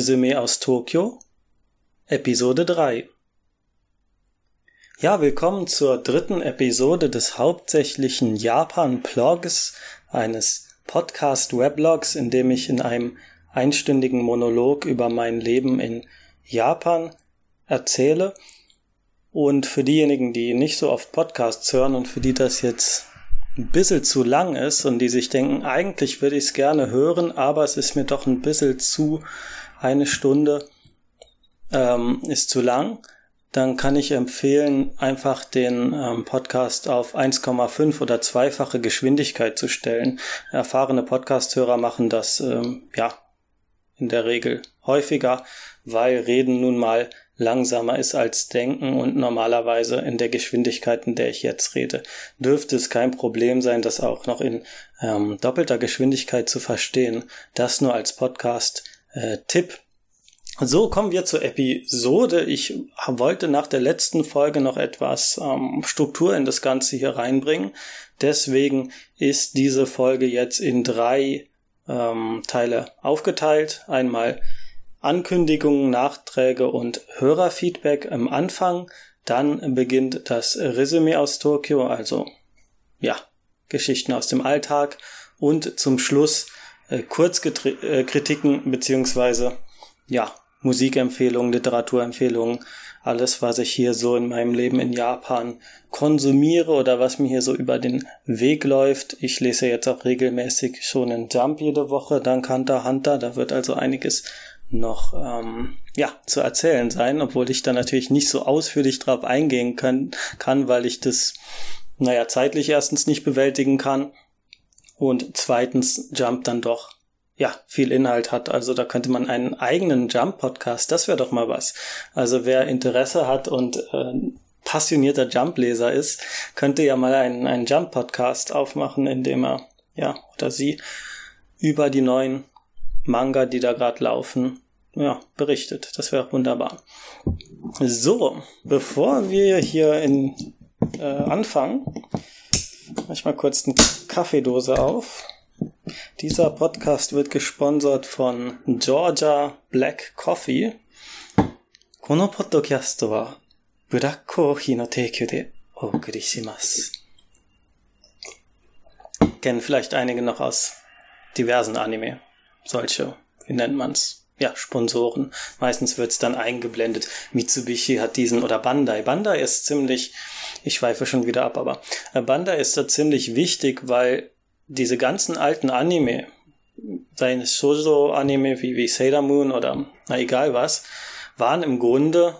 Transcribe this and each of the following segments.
Resümee aus Tokio, Episode 3. Ja, willkommen zur dritten Episode des hauptsächlichen Japan-Blogs, eines Podcast-Weblogs, in dem ich in einem einstündigen Monolog über mein Leben in Japan erzähle. Und für diejenigen, die nicht so oft Podcasts hören und für die das jetzt ein bisschen zu lang ist und die sich denken, eigentlich würde ich es gerne hören, aber es ist mir doch ein bisschen zu eine Stunde ähm, ist zu lang, dann kann ich empfehlen, einfach den ähm, Podcast auf 1,5 oder zweifache Geschwindigkeit zu stellen. Erfahrene Podcasthörer machen das ähm, ja in der Regel häufiger, weil Reden nun mal langsamer ist als Denken und normalerweise in der Geschwindigkeit, in der ich jetzt rede, dürfte es kein Problem sein, das auch noch in ähm, doppelter Geschwindigkeit zu verstehen. Das nur als Podcast-Tipp. So kommen wir zur Episode. Ich wollte nach der letzten Folge noch etwas ähm, Struktur in das Ganze hier reinbringen. Deswegen ist diese Folge jetzt in drei ähm, Teile aufgeteilt. Einmal Ankündigungen, Nachträge und Hörerfeedback am Anfang. Dann beginnt das Resümee aus Tokio, also ja, Geschichten aus dem Alltag. Und zum Schluss äh, Kurzkritiken äh, beziehungsweise ja, Musikempfehlungen, Literaturempfehlungen, alles, was ich hier so in meinem Leben in Japan konsumiere oder was mir hier so über den Weg läuft. Ich lese jetzt auch regelmäßig schon in Jump jede Woche, dank Hunter Hunter. Da wird also einiges noch ähm, ja zu erzählen sein, obwohl ich da natürlich nicht so ausführlich drauf eingehen kann, kann, weil ich das naja zeitlich erstens nicht bewältigen kann und zweitens Jump dann doch ja, viel Inhalt hat. Also da könnte man einen eigenen Jump-Podcast, das wäre doch mal was. Also wer Interesse hat und äh, passionierter Jump-Leser ist, könnte ja mal einen, einen Jump-Podcast aufmachen, in dem er, ja, oder sie über die neuen Manga, die da gerade laufen, ja, berichtet. Das wäre wunderbar. So, bevor wir hier in äh, anfangen, mach ich mal kurz eine Kaffeedose auf. Dieser Podcast wird gesponsert von Georgia Black Coffee. このポッドキャストはブラックコーヒーの提供でお送りします。Kennen vielleicht einige noch aus diversen Anime. Solche, wie nennt man's? Ja, Sponsoren. Meistens wird's dann eingeblendet. Mitsubishi hat diesen oder Bandai. Bandai ist ziemlich, ich schweife schon wieder ab, aber äh, Bandai ist da ziemlich wichtig, weil diese ganzen alten Anime, seien es Shoujo-Anime wie, wie Sailor Moon oder na egal was, waren im Grunde,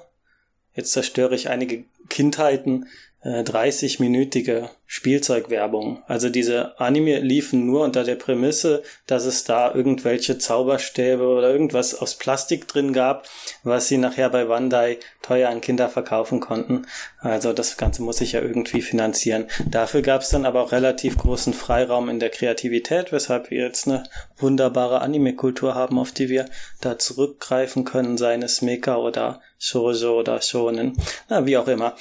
jetzt zerstöre ich einige Kindheiten, 30-minütige äh, Spielzeugwerbung. Also diese Anime liefen nur unter der Prämisse, dass es da irgendwelche Zauberstäbe oder irgendwas aus Plastik drin gab, was sie nachher bei Bandai teuer an Kinder verkaufen konnten. Also das Ganze muss sich ja irgendwie finanzieren. Dafür gab es dann aber auch relativ großen Freiraum in der Kreativität, weshalb wir jetzt eine wunderbare Anime-Kultur haben, auf die wir da zurückgreifen können, seien es Mecha oder Shoujo oder Shonen, na, wie auch immer.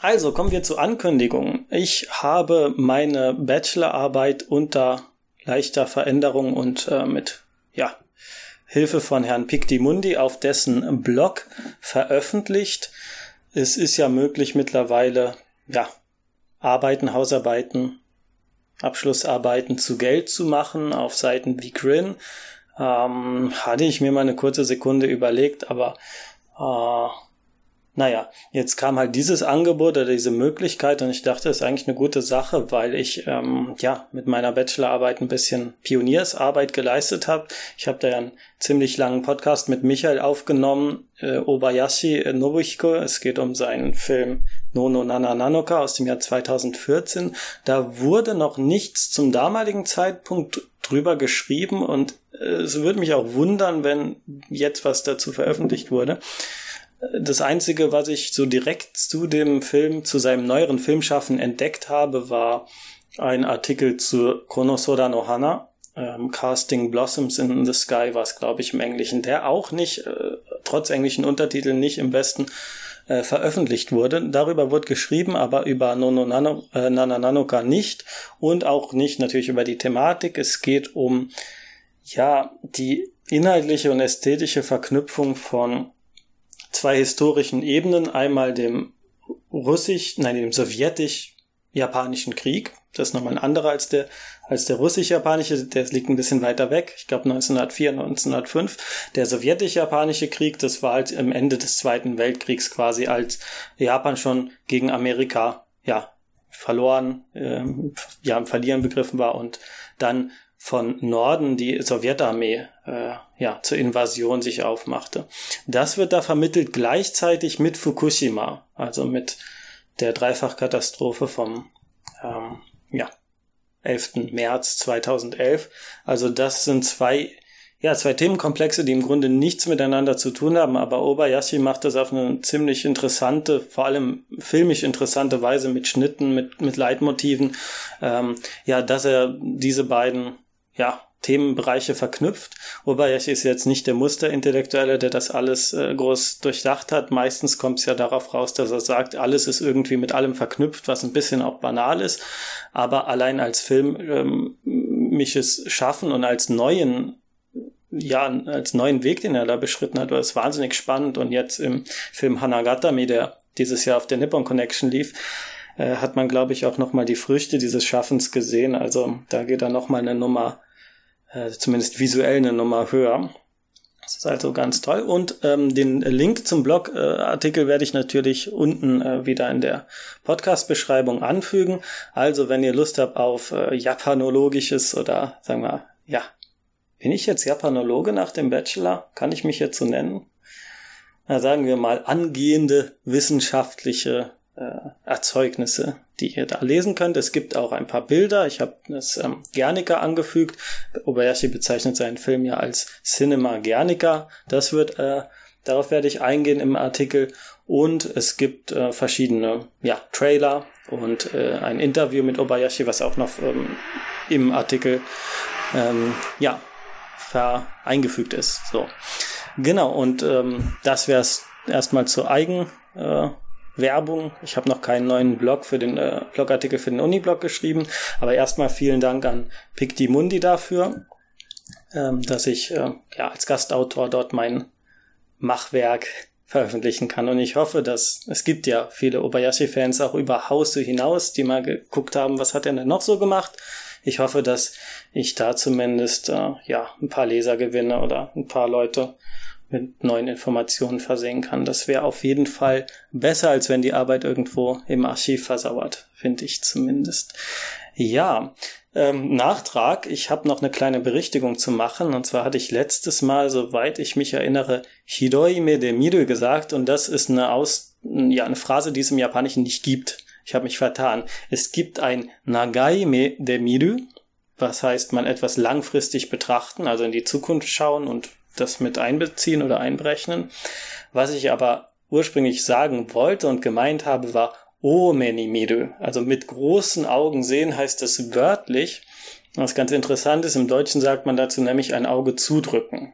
Also kommen wir zur Ankündigung. Ich habe meine Bachelorarbeit unter leichter Veränderung und äh, mit ja, Hilfe von Herrn Pictimundi auf dessen Blog veröffentlicht. Es ist ja möglich mittlerweile, ja, Arbeiten, Hausarbeiten, Abschlussarbeiten zu Geld zu machen auf Seiten wie Grin. Ähm, hatte ich mir mal eine kurze Sekunde überlegt, aber äh, naja, jetzt kam halt dieses Angebot oder diese Möglichkeit und ich dachte, das ist eigentlich eine gute Sache, weil ich ähm, ja mit meiner Bachelorarbeit ein bisschen Pioniersarbeit geleistet habe. Ich habe da ja einen ziemlich langen Podcast mit Michael aufgenommen, äh, Obayashi Nobuhiko. Es geht um seinen Film Nono Nana Nanoka aus dem Jahr 2014. Da wurde noch nichts zum damaligen Zeitpunkt drüber geschrieben und äh, es würde mich auch wundern, wenn jetzt was dazu veröffentlicht wurde. Das Einzige, was ich so direkt zu dem Film, zu seinem neueren Filmschaffen entdeckt habe, war ein Artikel zu Konosoda no Hana, ähm, Casting Blossoms in the Sky war es, glaube ich, im Englischen, der auch nicht, äh, trotz englischen Untertiteln, nicht im Besten äh, veröffentlicht wurde. Darüber wurde geschrieben, aber über Nono Nano, äh, Nana Nanoka nicht und auch nicht natürlich über die Thematik. Es geht um ja, die inhaltliche und ästhetische Verknüpfung von zwei historischen Ebenen, einmal dem russisch, nein, dem sowjetisch-japanischen Krieg. Das ist nochmal ein anderer als der, als der russisch-japanische, der liegt ein bisschen weiter weg. Ich glaube 1904, 1905. Der sowjetisch-japanische Krieg, das war halt am Ende des Zweiten Weltkriegs quasi, als Japan schon gegen Amerika, ja, verloren, äh, ja, im Verlieren begriffen war und dann von Norden die Sowjetarmee äh, ja zur Invasion sich aufmachte. Das wird da vermittelt gleichzeitig mit Fukushima, also mit der Dreifachkatastrophe vom ähm, ja, 11. März 2011. Also das sind zwei ja, zwei Themenkomplexe, die im Grunde nichts miteinander zu tun haben, aber Obayashi macht das auf eine ziemlich interessante, vor allem filmisch interessante Weise mit Schnitten, mit, mit Leitmotiven, ähm, ja, dass er diese beiden ja, Themenbereiche verknüpft. Ich ist jetzt nicht der Musterintellektuelle, der das alles äh, groß durchdacht hat. Meistens kommt es ja darauf raus, dass er sagt, alles ist irgendwie mit allem verknüpft, was ein bisschen auch banal ist. Aber allein als Film ähm, mich es schaffen und als neuen ja, als neuen Weg, den er da beschritten hat, war es wahnsinnig spannend. Und jetzt im Film Hanagatami, der dieses Jahr auf der Nippon Connection lief, äh, hat man, glaube ich, auch nochmal die Früchte dieses Schaffens gesehen. Also da geht er nochmal eine Nummer äh, zumindest visuell eine Nummer höher. Das ist also ganz toll. Und ähm, den Link zum Blogartikel äh, werde ich natürlich unten äh, wieder in der Podcast-Beschreibung anfügen. Also wenn ihr Lust habt auf äh, japanologisches oder sagen wir, ja, bin ich jetzt Japanologe nach dem Bachelor? Kann ich mich jetzt so nennen? Na, sagen wir mal angehende wissenschaftliche Erzeugnisse, die ihr da lesen könnt. Es gibt auch ein paar Bilder. Ich habe das ähm, Gernika angefügt. Obayashi bezeichnet seinen Film ja als Cinema Gernika. Das wird, äh, darauf werde ich eingehen im Artikel. Und es gibt äh, verschiedene ja, Trailer und äh, ein Interview mit Obayashi, was auch noch ähm, im Artikel ähm, ja, eingefügt ist. So. Genau, und ähm, das wäre es erstmal zur Eigen. Äh, Werbung. Ich habe noch keinen neuen Blog für den äh, Blogartikel für den Uniblog geschrieben, aber erstmal vielen Dank an Pictimundi dafür, ähm, dass ich äh, ja als Gastautor dort mein Machwerk veröffentlichen kann. Und ich hoffe, dass es gibt ja viele Obayashi-Fans auch über Hause hinaus, die mal geguckt haben, was hat er denn noch so gemacht. Ich hoffe, dass ich da zumindest äh, ja ein paar Leser gewinne oder ein paar Leute, mit neuen Informationen versehen kann. Das wäre auf jeden Fall besser, als wenn die Arbeit irgendwo im Archiv versauert, finde ich zumindest. Ja, ähm, Nachtrag, ich habe noch eine kleine Berichtigung zu machen. Und zwar hatte ich letztes Mal, soweit ich mich erinnere, Hiroime de Miru gesagt. Und das ist eine, Aus ja, eine Phrase, die es im Japanischen nicht gibt. Ich habe mich vertan. Es gibt ein Nagaime de Miru, was heißt man etwas langfristig betrachten, also in die Zukunft schauen und das mit einbeziehen oder einberechnen. Was ich aber ursprünglich sagen wollte und gemeint habe, war Omenimiru. Also mit großen Augen sehen heißt es wörtlich. Was ganz interessant ist, im Deutschen sagt man dazu nämlich ein Auge zudrücken.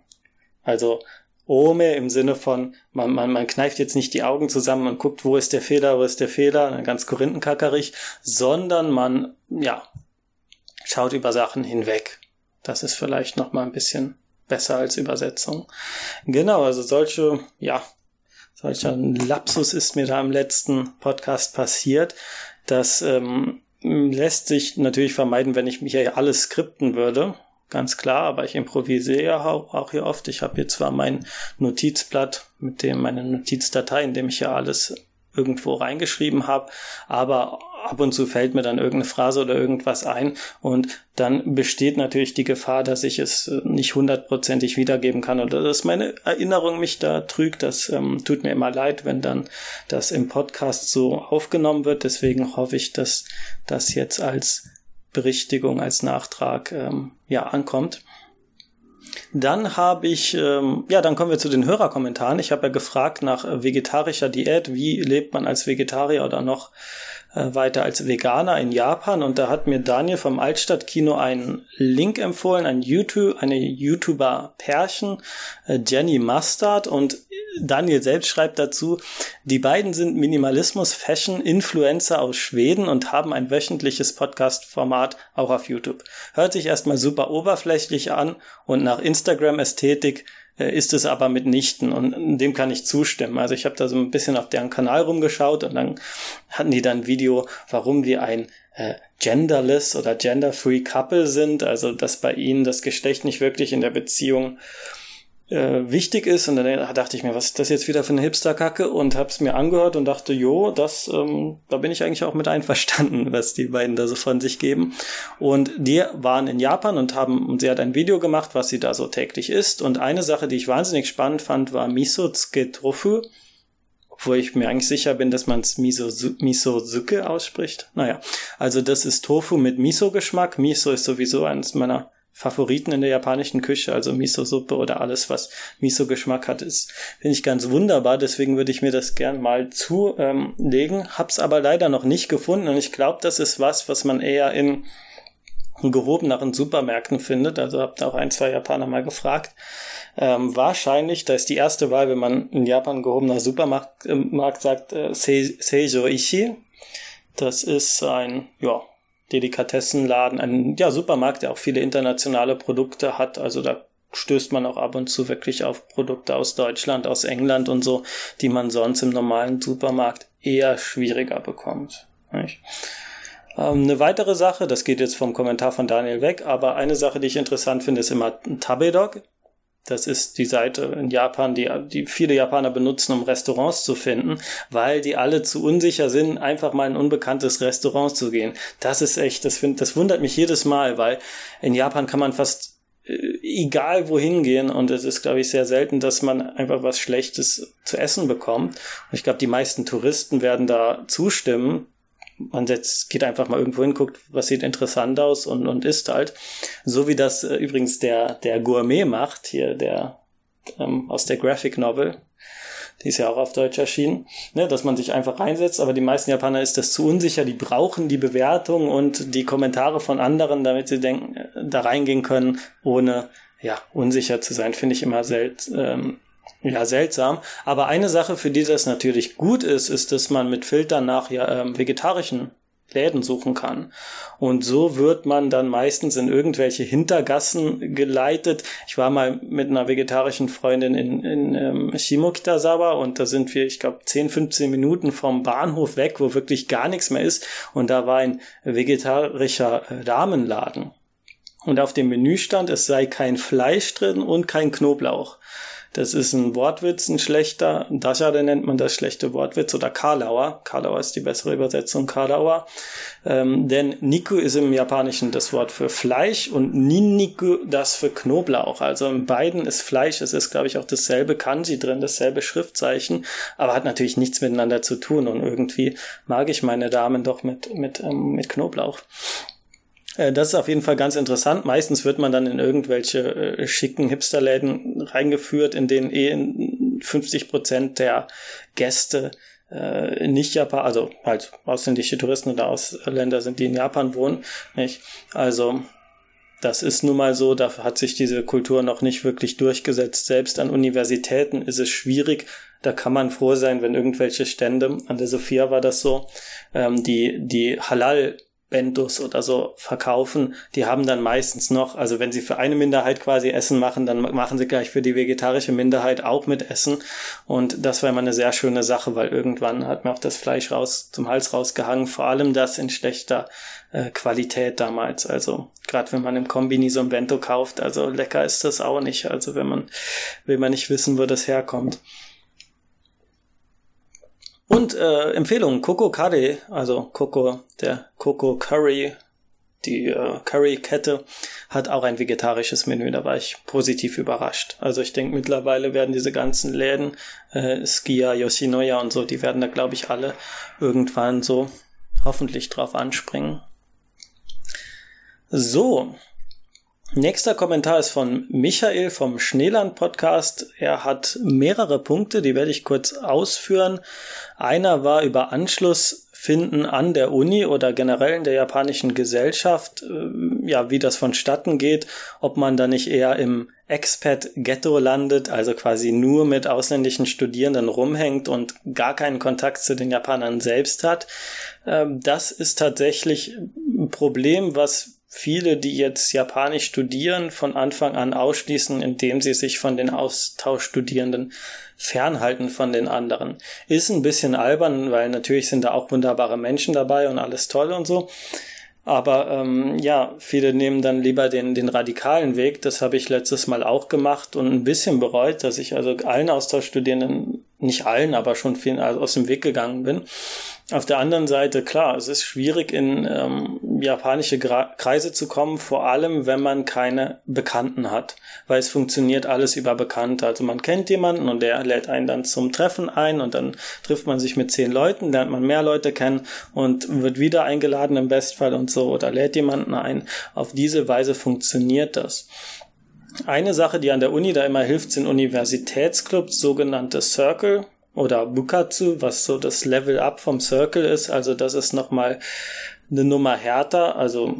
Also Ome im Sinne von, man, man, man kneift jetzt nicht die Augen zusammen und guckt, wo ist der Fehler, wo ist der Fehler, ganz korinthenkackerig, sondern man, ja, schaut über Sachen hinweg. Das ist vielleicht noch mal ein bisschen besser als Übersetzung. Genau, also solche, ja, solcher Lapsus ist mir da im letzten Podcast passiert. Das ähm, lässt sich natürlich vermeiden, wenn ich mich ja alles skripten würde. Ganz klar, aber ich improvisiere ja auch hier oft. Ich habe hier zwar mein Notizblatt mit dem, meine Notizdatei, in dem ich ja alles irgendwo reingeschrieben habe, aber ab und zu fällt mir dann irgendeine Phrase oder irgendwas ein und dann besteht natürlich die Gefahr, dass ich es äh, nicht hundertprozentig wiedergeben kann oder dass meine Erinnerung mich da trügt. Das ähm, tut mir immer leid, wenn dann das im Podcast so aufgenommen wird. Deswegen hoffe ich, dass das jetzt als Berichtigung, als Nachtrag ähm, ja ankommt. Dann habe ich, ähm, ja, dann kommen wir zu den Hörerkommentaren. Ich habe ja gefragt nach vegetarischer Diät. Wie lebt man als Vegetarier oder noch äh, weiter als Veganer in Japan und da hat mir Daniel vom Altstadtkino einen Link empfohlen, ein YouTube, eine YouTuber Pärchen, äh, Jenny Mustard und Daniel selbst schreibt dazu, die beiden sind Minimalismus-Fashion-Influencer aus Schweden und haben ein wöchentliches Podcast-Format auch auf YouTube. Hört sich erstmal super oberflächlich an und nach Instagram-Ästhetik ist es aber mitnichten und dem kann ich zustimmen. Also ich habe da so ein bisschen auf deren Kanal rumgeschaut und dann hatten die dann ein Video, warum wir ein äh, genderless oder genderfree Couple sind, also dass bei ihnen das Geschlecht nicht wirklich in der Beziehung äh, wichtig ist. Und dann dachte ich mir, was ist das jetzt wieder für eine Hipster-Kacke? Und hab's mir angehört und dachte, jo, das, ähm, da bin ich eigentlich auch mit einverstanden, was die beiden da so von sich geben. Und die waren in Japan und haben, und sie hat ein Video gemacht, was sie da so täglich isst. Und eine Sache, die ich wahnsinnig spannend fand, war Misotsuke Tofu wo ich mir eigentlich sicher bin, dass man es Miso, Miso-Suke ausspricht. Naja, also das ist Tofu mit Miso-Geschmack. Miso ist sowieso eines meiner Favoriten in der japanischen Küche, also Miso-Suppe oder alles, was Miso-Geschmack hat, ist, finde ich ganz wunderbar. Deswegen würde ich mir das gern mal zulegen. Ähm, Hab's aber leider noch nicht gefunden und ich glaube, das ist was, was man eher in gehobeneren Supermärkten findet. Also habt auch ein, zwei Japaner mal gefragt. Ähm, wahrscheinlich, da ist die erste Wahl, wenn man in Japan gehobener Supermarkt äh, sagt, äh, Seijo Ishi. Das ist ein, ja, Delikatessenladen, ein ja, Supermarkt, der auch viele internationale Produkte hat. Also da stößt man auch ab und zu wirklich auf Produkte aus Deutschland, aus England und so, die man sonst im normalen Supermarkt eher schwieriger bekommt. Nicht? Ähm, eine weitere Sache, das geht jetzt vom Kommentar von Daniel weg, aber eine Sache, die ich interessant finde, ist immer Tabedog. Das ist die Seite in Japan, die, die viele Japaner benutzen, um Restaurants zu finden, weil die alle zu unsicher sind, einfach mal in ein unbekanntes Restaurant zu gehen. Das ist echt, das, find, das wundert mich jedes Mal, weil in Japan kann man fast äh, egal wohin gehen und es ist, glaube ich, sehr selten, dass man einfach was Schlechtes zu essen bekommt. Und ich glaube, die meisten Touristen werden da zustimmen, man setzt, geht einfach mal irgendwo hin, guckt, was sieht interessant aus und, und isst halt. So wie das äh, übrigens der, der Gourmet macht, hier der ähm, aus der Graphic Novel. Die ist ja auch auf Deutsch erschienen, ne, dass man sich einfach reinsetzt, aber die meisten Japaner ist das zu unsicher, die brauchen die Bewertung und die Kommentare von anderen, damit sie denken, äh, da reingehen können, ohne ja, unsicher zu sein, finde ich immer selten, ähm, ja, seltsam. Aber eine Sache, für die das natürlich gut ist, ist, dass man mit Filtern nach ja, ähm, vegetarischen Läden suchen kann. Und so wird man dann meistens in irgendwelche Hintergassen geleitet. Ich war mal mit einer vegetarischen Freundin in, in ähm, Shimokitazawa und da sind wir, ich glaube, 10, 15 Minuten vom Bahnhof weg, wo wirklich gar nichts mehr ist. Und da war ein vegetarischer Rahmenladen. Und auf dem Menü stand, es sei kein Fleisch drin und kein Knoblauch. Das ist ein Wortwitz, ein schlechter. Dachade nennt man das schlechte Wortwitz oder Karlauer. Karlauer ist die bessere Übersetzung, Karlauer. Ähm, denn Niku ist im Japanischen das Wort für Fleisch und Ninniku das für Knoblauch. Also in beiden ist Fleisch, es ist, glaube ich, auch dasselbe Kanji drin, dasselbe Schriftzeichen, aber hat natürlich nichts miteinander zu tun und irgendwie mag ich meine Damen doch mit, mit, ähm, mit Knoblauch. Äh, das ist auf jeden Fall ganz interessant. Meistens wird man dann in irgendwelche äh, schicken Hipsterläden reingeführt, in denen eh 50 Prozent der Gäste äh, nicht Japan, also halt ausländische Touristen oder Ausländer sind, die in Japan wohnen. Nicht? Also das ist nun mal so, da hat sich diese Kultur noch nicht wirklich durchgesetzt. Selbst an Universitäten ist es schwierig. Da kann man froh sein, wenn irgendwelche Stände, an der Sophia war das so, ähm, die, die Halal Bentos oder so verkaufen, die haben dann meistens noch, also wenn sie für eine Minderheit quasi Essen machen, dann machen sie gleich für die vegetarische Minderheit auch mit Essen. Und das war immer eine sehr schöne Sache, weil irgendwann hat mir auch das Fleisch raus zum Hals rausgehangen, vor allem das in schlechter äh, Qualität damals. Also gerade wenn man im Kombini so ein Bento kauft, also lecker ist das auch nicht. Also wenn man will man nicht wissen, wo das herkommt. Und äh, Empfehlung, Coco Curry, also Coco, der Coco Curry, die äh, Curry-Kette hat auch ein vegetarisches Menü, da war ich positiv überrascht. Also ich denke, mittlerweile werden diese ganzen Läden, äh, Skia, Yoshinoya und so, die werden da, glaube ich, alle irgendwann so hoffentlich drauf anspringen. So, Nächster Kommentar ist von Michael vom Schneeland Podcast. Er hat mehrere Punkte, die werde ich kurz ausführen. Einer war über Anschluss finden an der Uni oder generell in der japanischen Gesellschaft, äh, ja, wie das vonstatten geht, ob man da nicht eher im Expat-Ghetto landet, also quasi nur mit ausländischen Studierenden rumhängt und gar keinen Kontakt zu den Japanern selbst hat. Ähm, das ist tatsächlich ein Problem, was viele, die jetzt Japanisch studieren, von Anfang an ausschließen, indem sie sich von den Austauschstudierenden fernhalten von den anderen. Ist ein bisschen albern, weil natürlich sind da auch wunderbare Menschen dabei und alles toll und so. Aber ähm, ja, viele nehmen dann lieber den, den radikalen Weg. Das habe ich letztes Mal auch gemacht und ein bisschen bereut, dass ich also allen Austauschstudierenden, nicht allen, aber schon vielen aus dem Weg gegangen bin. Auf der anderen Seite, klar, es ist schwierig, in ähm, japanische Gra Kreise zu kommen, vor allem wenn man keine Bekannten hat, weil es funktioniert alles über Bekannte. Also man kennt jemanden und der lädt einen dann zum Treffen ein und dann trifft man sich mit zehn Leuten, lernt man mehr Leute kennen und wird wieder eingeladen im Bestfall und so oder lädt jemanden ein. Auf diese Weise funktioniert das. Eine Sache, die an der Uni da immer hilft, sind Universitätsclubs, sogenannte Circle oder Bukatsu, was so das Level up vom Circle ist. Also das ist nochmal eine Nummer härter. Also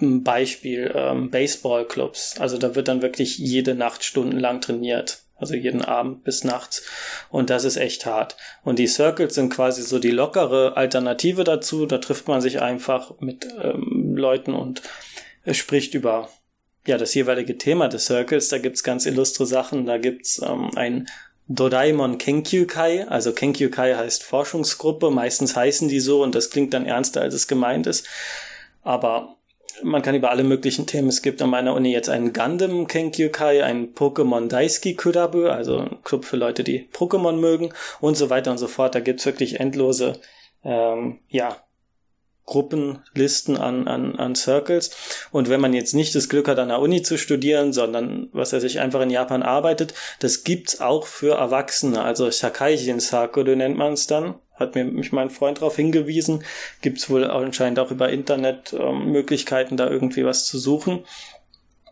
ein Beispiel ähm, Baseballclubs. Also da wird dann wirklich jede Nacht stundenlang trainiert. Also jeden Abend bis nachts. Und das ist echt hart. Und die Circles sind quasi so die lockere Alternative dazu. Da trifft man sich einfach mit ähm, Leuten und spricht über ja, das jeweilige Thema des Circles. Da gibt's ganz illustre Sachen. Da gibt's ähm, ein Doraemon Kenkyukai, also Kenkyukai heißt Forschungsgruppe, meistens heißen die so und das klingt dann ernster, als es gemeint ist. Aber man kann über alle möglichen Themen. Es gibt an meiner Uni jetzt einen Gundam Kenkyukai, einen Pokémon Daisuki Kurabu, also ein Club für Leute, die Pokémon mögen und so weiter und so fort. Da gibt's wirklich endlose ähm, ja, Gruppenlisten an, an, an Circles. Und wenn man jetzt nicht das Glück hat, an der Uni zu studieren, sondern was er sich einfach in Japan arbeitet, das gibt's auch für Erwachsene. Also Shakaijin Sakura nennt man es dann. Hat mir mich mein Freund darauf hingewiesen. Gibt's wohl anscheinend auch über Internet ähm, Möglichkeiten, da irgendwie was zu suchen.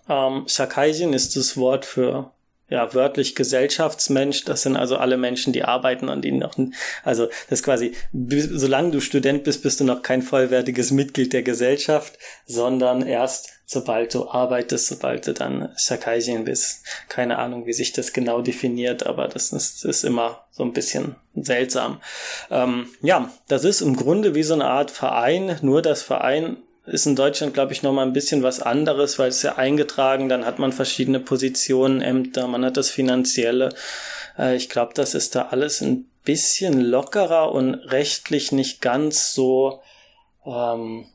Ähm, Shakaijin ist das Wort für ja, wörtlich Gesellschaftsmensch, das sind also alle Menschen, die arbeiten und die noch, also das ist quasi, solange du Student bist, bist du noch kein vollwertiges Mitglied der Gesellschaft, sondern erst sobald du arbeitest, sobald du dann Shakaijin bist. Keine Ahnung, wie sich das genau definiert, aber das ist, ist immer so ein bisschen seltsam. Ähm, ja, das ist im Grunde wie so eine Art Verein, nur das Verein ist in Deutschland, glaube ich, nochmal ein bisschen was anderes, weil es ja eingetragen, dann hat man verschiedene Positionen, Ämter, man hat das Finanzielle. Äh, ich glaube, das ist da alles ein bisschen lockerer und rechtlich nicht ganz so, ähm,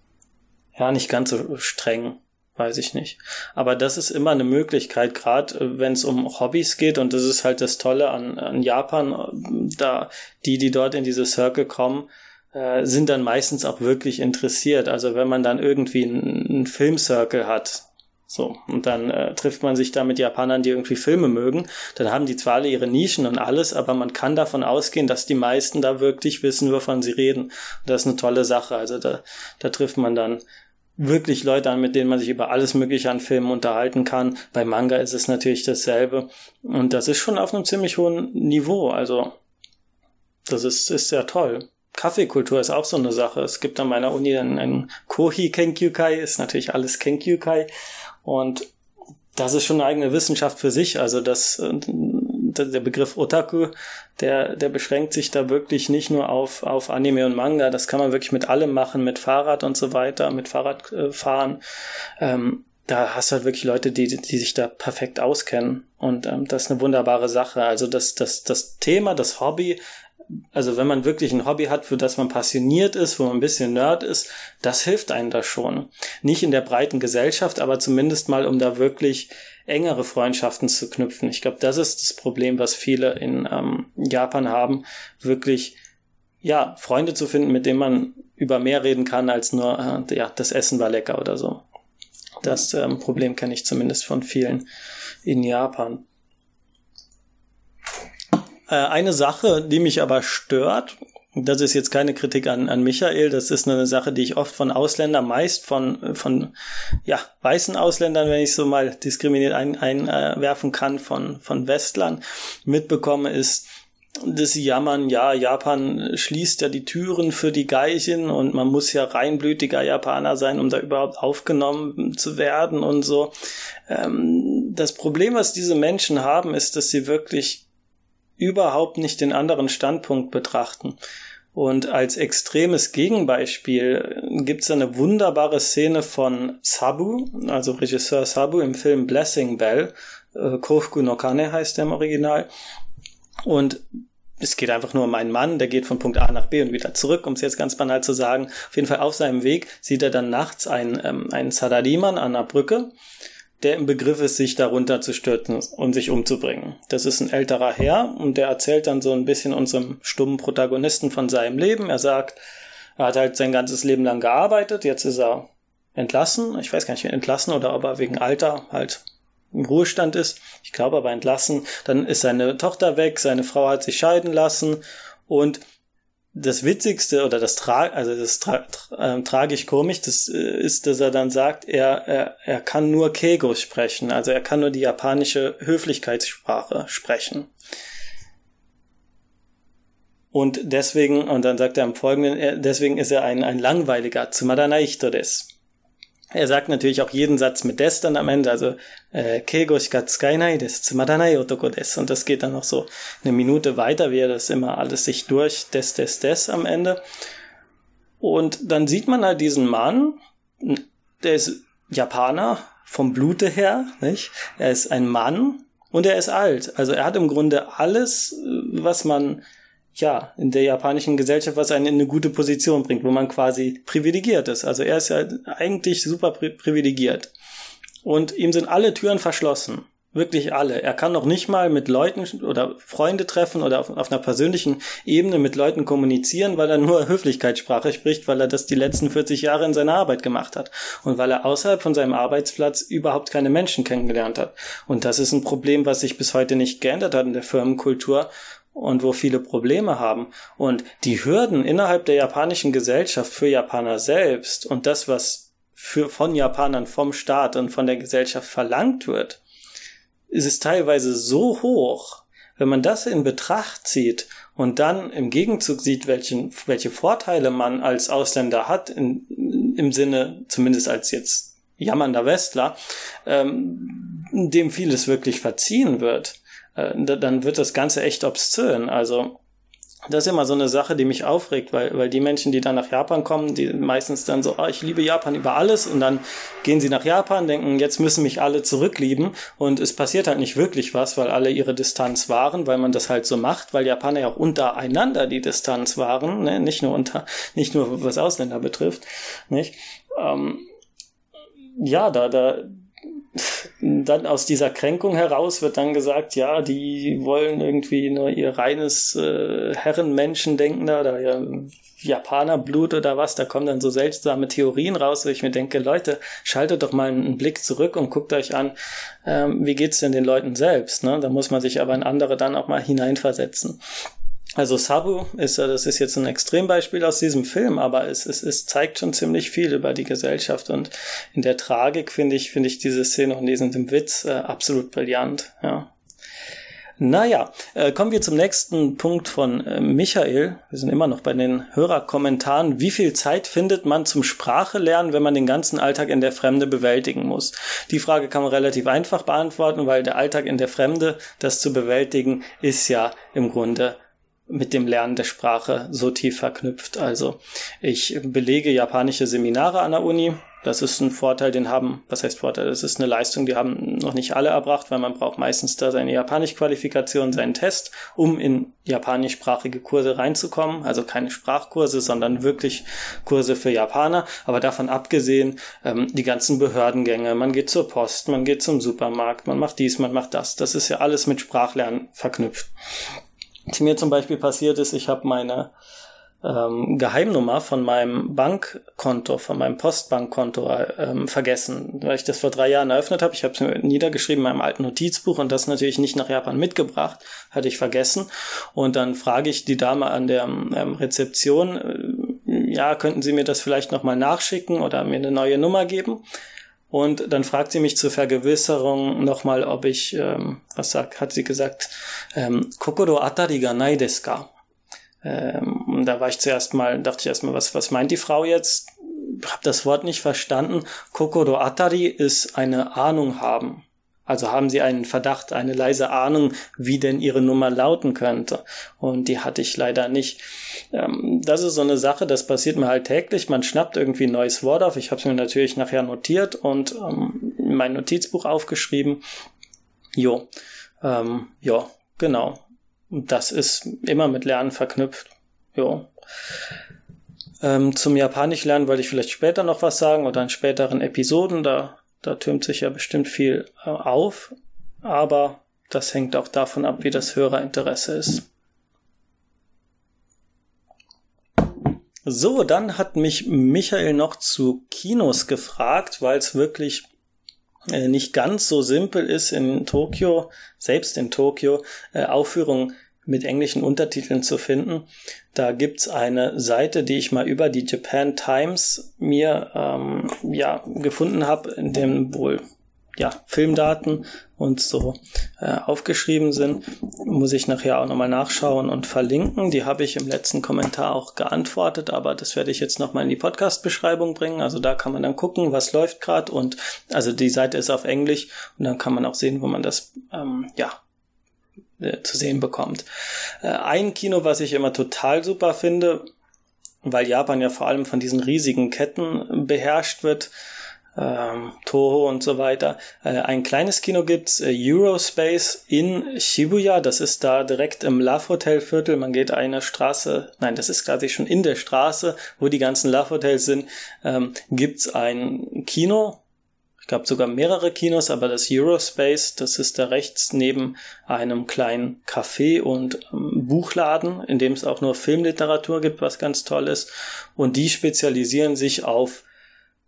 ja, nicht ganz so streng weiß ich nicht. Aber das ist immer eine Möglichkeit, gerade äh, wenn es um Hobbys geht und das ist halt das Tolle an, an Japan, äh, da die, die dort in diese Circle kommen, äh, sind dann meistens auch wirklich interessiert. Also wenn man dann irgendwie einen Filmcircle hat, so, und dann äh, trifft man sich da mit Japanern, die irgendwie Filme mögen. Dann haben die zwar alle ihre Nischen und alles, aber man kann davon ausgehen, dass die meisten da wirklich wissen, wovon sie reden. Und das ist eine tolle Sache. Also da, da trifft man dann wirklich Leute an, mit denen man sich über alles Mögliche an Filmen unterhalten kann. Bei Manga ist es natürlich dasselbe. Und das ist schon auf einem ziemlich hohen Niveau. Also, das ist, ist sehr toll. Kaffeekultur ist auch so eine Sache. Es gibt an meiner Uni einen, einen Kohi Kenkyukai, ist natürlich alles Kenkyukai. Und das ist schon eine eigene Wissenschaft für sich. Also das, äh, der Begriff Otaku, der, der beschränkt sich da wirklich nicht nur auf, auf Anime und Manga. Das kann man wirklich mit allem machen, mit Fahrrad und so weiter, mit Fahrradfahren. Ähm, da hast du halt wirklich Leute, die, die sich da perfekt auskennen. Und ähm, das ist eine wunderbare Sache. Also das, das, das Thema, das Hobby also wenn man wirklich ein Hobby hat, für das man passioniert ist, wo man ein bisschen Nerd ist, das hilft einem da schon. Nicht in der breiten Gesellschaft, aber zumindest mal, um da wirklich engere Freundschaften zu knüpfen. Ich glaube, das ist das Problem, was viele in ähm, Japan haben, wirklich ja Freunde zu finden, mit denen man über mehr reden kann als nur äh, ja das Essen war lecker oder so. Das ähm, Problem kenne ich zumindest von vielen in Japan. Äh, eine Sache, die mich aber stört, das ist jetzt keine Kritik an, an Michael, das ist eine Sache, die ich oft von Ausländern, meist von, von ja, weißen Ausländern, wenn ich so mal diskriminiert einwerfen ein, äh, kann, von, von Westlern mitbekomme, ist, das Jammern, ja, Japan schließt ja die Türen für die Geichen und man muss ja reinblütiger Japaner sein, um da überhaupt aufgenommen zu werden und so. Ähm, das Problem, was diese Menschen haben, ist, dass sie wirklich überhaupt nicht den anderen Standpunkt betrachten. Und als extremes Gegenbeispiel gibt es eine wunderbare Szene von Sabu, also Regisseur Sabu im Film Blessing Bell. Äh, Kofuku no Kane heißt der im Original. Und es geht einfach nur um einen Mann, der geht von Punkt A nach B und wieder zurück, um es jetzt ganz banal zu sagen. Auf jeden Fall auf seinem Weg sieht er dann nachts einen, ähm, einen Sadariman an der Brücke, der im Begriff ist, sich darunter zu stürzen und sich umzubringen. Das ist ein älterer Herr und der erzählt dann so ein bisschen unserem stummen Protagonisten von seinem Leben. Er sagt, er hat halt sein ganzes Leben lang gearbeitet, jetzt ist er entlassen. Ich weiß gar nicht, entlassen oder ob er wegen Alter halt im Ruhestand ist, ich glaube aber entlassen, dann ist seine Tochter weg, seine Frau hat sich scheiden lassen und das Witzigste oder das Tra also das tra tra äh, tragisch komisch, das äh, ist, dass er dann sagt, er, er, er kann nur Keigo sprechen, also er kann nur die japanische Höflichkeitssprache sprechen. Und deswegen, und dann sagt er im Folgenden, deswegen ist er ein, ein langweiliger Tsumadanaito des. Er sagt natürlich auch jeden Satz mit des dann am Ende, also äh, Keigo shika tsukainai des tsumaranai otoko des. Und das geht dann noch so eine Minute weiter, wie er das immer alles sich durch des, des, des am Ende. Und dann sieht man halt diesen Mann, der ist Japaner vom Blute her, nicht? Er ist ein Mann und er ist alt. Also er hat im Grunde alles, was man ja, in der japanischen Gesellschaft, was einen in eine gute Position bringt, wo man quasi privilegiert ist. Also er ist ja eigentlich super pri privilegiert. Und ihm sind alle Türen verschlossen. Wirklich alle. Er kann noch nicht mal mit Leuten oder Freunde treffen oder auf, auf, einer persönlichen Ebene mit Leuten kommunizieren, weil er nur Höflichkeitssprache spricht, weil er das die letzten 40 Jahre in seiner Arbeit gemacht hat. Und weil er außerhalb von seinem Arbeitsplatz überhaupt keine Menschen kennengelernt hat. Und das ist ein Problem, was sich bis heute nicht geändert hat in der Firmenkultur und wo viele Probleme haben. Und die Hürden innerhalb der japanischen Gesellschaft für Japaner selbst und das, was für, von Japanern vom Staat und von der Gesellschaft verlangt wird, ist es teilweise so hoch, wenn man das in Betracht zieht und dann im Gegenzug sieht, welchen, welche Vorteile man als Ausländer hat, in, im Sinne, zumindest als jetzt jammernder Westler, ähm, dem vieles wirklich verziehen wird, äh, dann wird das Ganze echt obszön. Also das ist immer so eine Sache, die mich aufregt, weil, weil die Menschen, die dann nach Japan kommen, die meistens dann so, oh, ich liebe Japan über alles und dann gehen sie nach Japan, denken, jetzt müssen mich alle zurücklieben und es passiert halt nicht wirklich was, weil alle ihre Distanz wahren, weil man das halt so macht, weil Japaner ja auch untereinander die Distanz wahren, ne? nicht nur unter, nicht nur was Ausländer betrifft, nicht? Ähm, ja, da, da, dann aus dieser Kränkung heraus wird dann gesagt, ja, die wollen irgendwie nur ihr reines äh, Herrenmenschendenken da oder ihr Japanerblut oder was, da kommen dann so seltsame Theorien raus, wo ich mir denke, Leute, schaltet doch mal einen Blick zurück und guckt euch an, ähm, wie geht's denn den Leuten selbst, ne? Da muss man sich aber in andere dann auch mal hineinversetzen. Also Sabu ist ja, das ist jetzt ein Extrembeispiel aus diesem Film, aber es, es, es zeigt schon ziemlich viel über die Gesellschaft und in der Tragik finde ich, finde ich diese Szene und diesen Witz äh, absolut brillant, ja. Naja, äh, kommen wir zum nächsten Punkt von äh, Michael. Wir sind immer noch bei den Hörerkommentaren. Wie viel Zeit findet man zum Sprache lernen, wenn man den ganzen Alltag in der Fremde bewältigen muss? Die Frage kann man relativ einfach beantworten, weil der Alltag in der Fremde, das zu bewältigen, ist ja im Grunde mit dem Lernen der Sprache so tief verknüpft. Also ich belege japanische Seminare an der Uni. Das ist ein Vorteil, den haben, was heißt Vorteil? Das ist eine Leistung, die haben noch nicht alle erbracht, weil man braucht meistens da seine Japanisch-Qualifikation, seinen Test, um in japanischsprachige Kurse reinzukommen. Also keine Sprachkurse, sondern wirklich Kurse für Japaner. Aber davon abgesehen, ähm, die ganzen Behördengänge, man geht zur Post, man geht zum Supermarkt, man macht dies, man macht das. Das ist ja alles mit Sprachlernen verknüpft. Was mir zum Beispiel passiert ist, ich habe meine ähm, Geheimnummer von meinem Bankkonto, von meinem Postbankkonto ähm, vergessen, weil ich das vor drei Jahren eröffnet habe. Ich habe es mir niedergeschrieben in meinem alten Notizbuch und das natürlich nicht nach Japan mitgebracht, hatte ich vergessen. Und dann frage ich die Dame an der ähm, Rezeption, äh, ja, könnten Sie mir das vielleicht nochmal nachschicken oder mir eine neue Nummer geben? Und dann fragt sie mich zur Vergewisserung nochmal, ob ich, ähm, was sagt, hat sie gesagt, ähm, Kokoro atari ga nai? Ähm, da war ich zuerst mal, dachte ich erstmal, was, was meint die Frau jetzt? Hab das Wort nicht verstanden. Kokoro atari ist eine Ahnung haben. Also haben sie einen Verdacht, eine leise Ahnung, wie denn ihre Nummer lauten könnte. Und die hatte ich leider nicht. Ähm, das ist so eine Sache, das passiert mir halt täglich. Man schnappt irgendwie ein neues Wort auf. Ich habe es mir natürlich nachher notiert und ähm, in mein Notizbuch aufgeschrieben. Jo, ähm, ja, genau. Das ist immer mit Lernen verknüpft. Jo. Ähm, zum Japanisch lernen wollte ich vielleicht später noch was sagen oder in späteren Episoden. Da da türmt sich ja bestimmt viel äh, auf, aber das hängt auch davon ab, wie das Hörerinteresse ist. So, dann hat mich Michael noch zu Kinos gefragt, weil es wirklich äh, nicht ganz so simpel ist in Tokio, selbst in Tokio, äh, Aufführungen mit englischen Untertiteln zu finden. Da gibt's eine Seite, die ich mal über die Japan Times mir ähm, ja gefunden habe, in dem wohl ja Filmdaten und so äh, aufgeschrieben sind. Muss ich nachher auch nochmal nachschauen und verlinken. Die habe ich im letzten Kommentar auch geantwortet, aber das werde ich jetzt nochmal in die Podcast-Beschreibung bringen. Also da kann man dann gucken, was läuft gerade und also die Seite ist auf Englisch und dann kann man auch sehen, wo man das ähm, ja äh, zu sehen bekommt. Äh, ein Kino, was ich immer total super finde, weil Japan ja vor allem von diesen riesigen Ketten beherrscht wird, ähm, Toho und so weiter. Äh, ein kleines Kino gibt's, äh, Eurospace in Shibuya. Das ist da direkt im Love Hotel Viertel. Man geht eine Straße, nein, das ist quasi schon in der Straße, wo die ganzen Love Hotels sind, ähm, gibt's ein Kino, glaube sogar mehrere Kinos, aber das Eurospace, das ist da rechts neben einem kleinen Café und ähm, Buchladen, in dem es auch nur Filmliteratur gibt, was ganz toll ist. Und die spezialisieren sich auf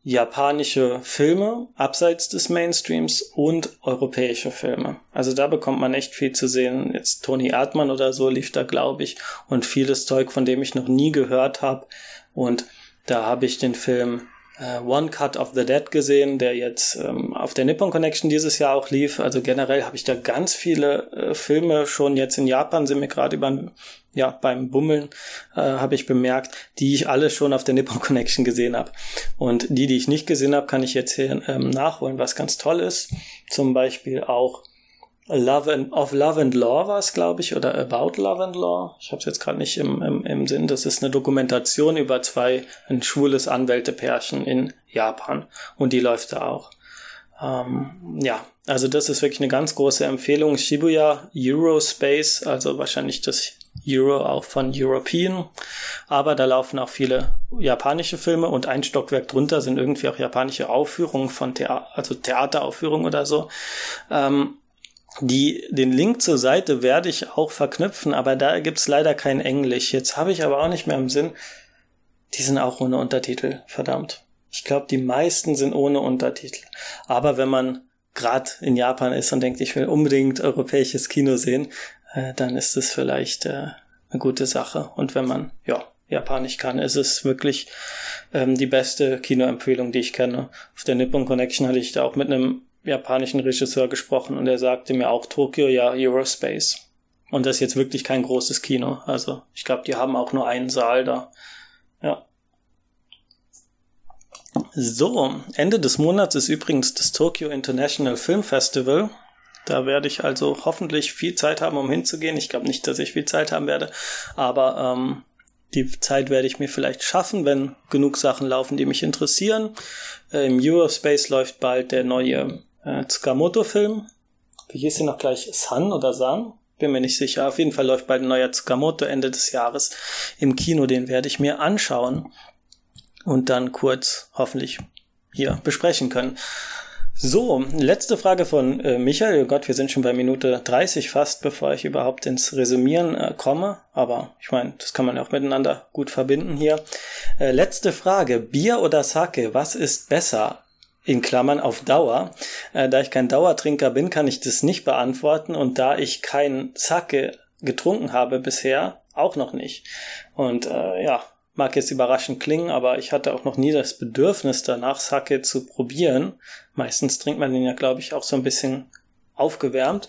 japanische Filme abseits des Mainstreams und europäische Filme. Also da bekommt man echt viel zu sehen. Jetzt Tony Erdmann oder so lief da, glaube ich, und vieles Zeug, von dem ich noch nie gehört habe. Und da habe ich den Film äh, One Cut of the Dead gesehen, der jetzt ähm, auf der Nippon Connection dieses Jahr auch lief. Also generell habe ich da ganz viele äh, Filme schon jetzt in Japan sind mir gerade beim ja beim Bummeln äh, habe ich bemerkt, die ich alle schon auf der Nippon Connection gesehen habe. Und die, die ich nicht gesehen habe, kann ich jetzt hier ähm, nachholen, was ganz toll ist. Zum Beispiel auch Love and, of Love and Law war es, glaube ich, oder About Love and Law. Ich habe es jetzt gerade nicht im, im, im Sinn. Das ist eine Dokumentation über zwei, ein schwules Anwältepärchen in Japan. Und die läuft da auch. Ähm, ja, also das ist wirklich eine ganz große Empfehlung. Shibuya Eurospace, also wahrscheinlich das Euro auch von European. Aber da laufen auch viele japanische Filme und ein Stockwerk drunter sind irgendwie auch japanische Aufführungen von Theater, also Theateraufführungen oder so. Ähm, die, den Link zur Seite werde ich auch verknüpfen, aber da gibt's leider kein Englisch. Jetzt habe ich aber auch nicht mehr im Sinn. Die sind auch ohne Untertitel, verdammt. Ich glaube, die meisten sind ohne Untertitel. Aber wenn man gerade in Japan ist und denkt, ich will unbedingt europäisches Kino sehen, äh, dann ist es vielleicht äh, eine gute Sache. Und wenn man, ja, Japanisch kann, ist es wirklich ähm, die beste Kinoempfehlung, die ich kenne. Auf der Nippon Connection hatte ich da auch mit einem japanischen Regisseur gesprochen und er sagte mir auch Tokio, ja, Eurospace. Und das ist jetzt wirklich kein großes Kino. Also ich glaube, die haben auch nur einen Saal da. Ja. So, Ende des Monats ist übrigens das Tokyo International Film Festival. Da werde ich also hoffentlich viel Zeit haben, um hinzugehen. Ich glaube nicht, dass ich viel Zeit haben werde, aber ähm, die Zeit werde ich mir vielleicht schaffen, wenn genug Sachen laufen, die mich interessieren. Im Eurospace läuft bald der neue äh, Tsukamoto-Film. Wie hieß sie noch gleich? San oder San? Bin mir nicht sicher. Auf jeden Fall läuft bald ein neuer Tsukamoto Ende des Jahres im Kino. Den werde ich mir anschauen und dann kurz hoffentlich hier besprechen können. So, letzte Frage von äh, Michael. Oh Gott, wir sind schon bei Minute 30 fast, bevor ich überhaupt ins Resümieren äh, komme. Aber ich meine, das kann man ja auch miteinander gut verbinden hier. Äh, letzte Frage. Bier oder Sake? Was ist besser? In Klammern auf Dauer. Äh, da ich kein Dauertrinker bin, kann ich das nicht beantworten und da ich kein Sake getrunken habe bisher, auch noch nicht. Und äh, ja, mag jetzt überraschend klingen, aber ich hatte auch noch nie das Bedürfnis danach, Sake zu probieren. Meistens trinkt man den ja, glaube ich, auch so ein bisschen aufgewärmt.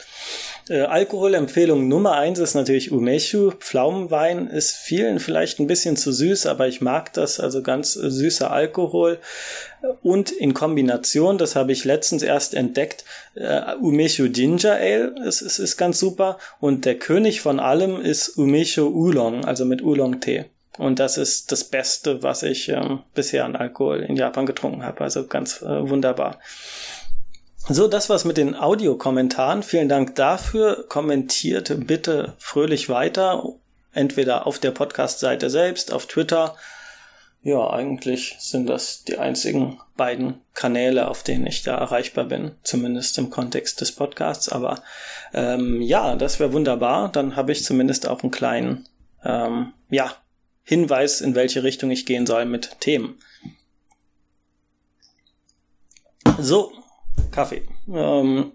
Äh, Alkoholempfehlung Nummer eins ist natürlich Umeshu. Pflaumenwein ist vielen vielleicht ein bisschen zu süß, aber ich mag das, also ganz äh, süßer Alkohol. Und in Kombination, das habe ich letztens erst entdeckt, äh, Umeshu Ginger Ale ist, ist, ist ganz super. Und der König von allem ist Umeshu Oolong, also mit Oolong-Tee. Und das ist das Beste, was ich ähm, bisher an Alkohol in Japan getrunken habe. Also ganz äh, wunderbar. So, das war's mit den Audiokommentaren. Vielen Dank dafür. Kommentiert bitte fröhlich weiter. Entweder auf der Podcast-Seite selbst, auf Twitter. Ja, eigentlich sind das die einzigen beiden Kanäle, auf denen ich da erreichbar bin, zumindest im Kontext des Podcasts. Aber ähm, ja, das wäre wunderbar. Dann habe ich zumindest auch einen kleinen ähm, ja, Hinweis, in welche Richtung ich gehen soll mit Themen. So, Kaffee. Ähm,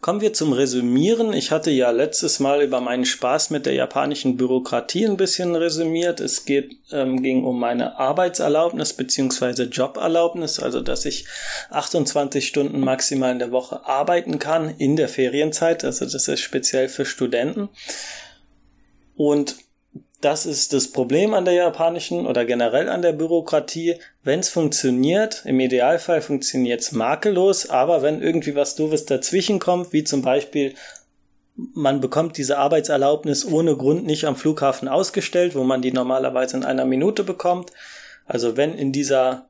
kommen wir zum Resümieren. Ich hatte ja letztes Mal über meinen Spaß mit der japanischen Bürokratie ein bisschen resümiert. Es geht, ähm, ging um meine Arbeitserlaubnis beziehungsweise Joberlaubnis, also dass ich 28 Stunden maximal in der Woche arbeiten kann in der Ferienzeit. Also das ist speziell für Studenten. Und das ist das Problem an der japanischen oder generell an der Bürokratie. Wenn es funktioniert, im Idealfall funktioniert es makellos, aber wenn irgendwie was Doofes dazwischen kommt, wie zum Beispiel man bekommt diese Arbeitserlaubnis ohne Grund nicht am Flughafen ausgestellt, wo man die normalerweise in einer Minute bekommt. Also wenn in dieser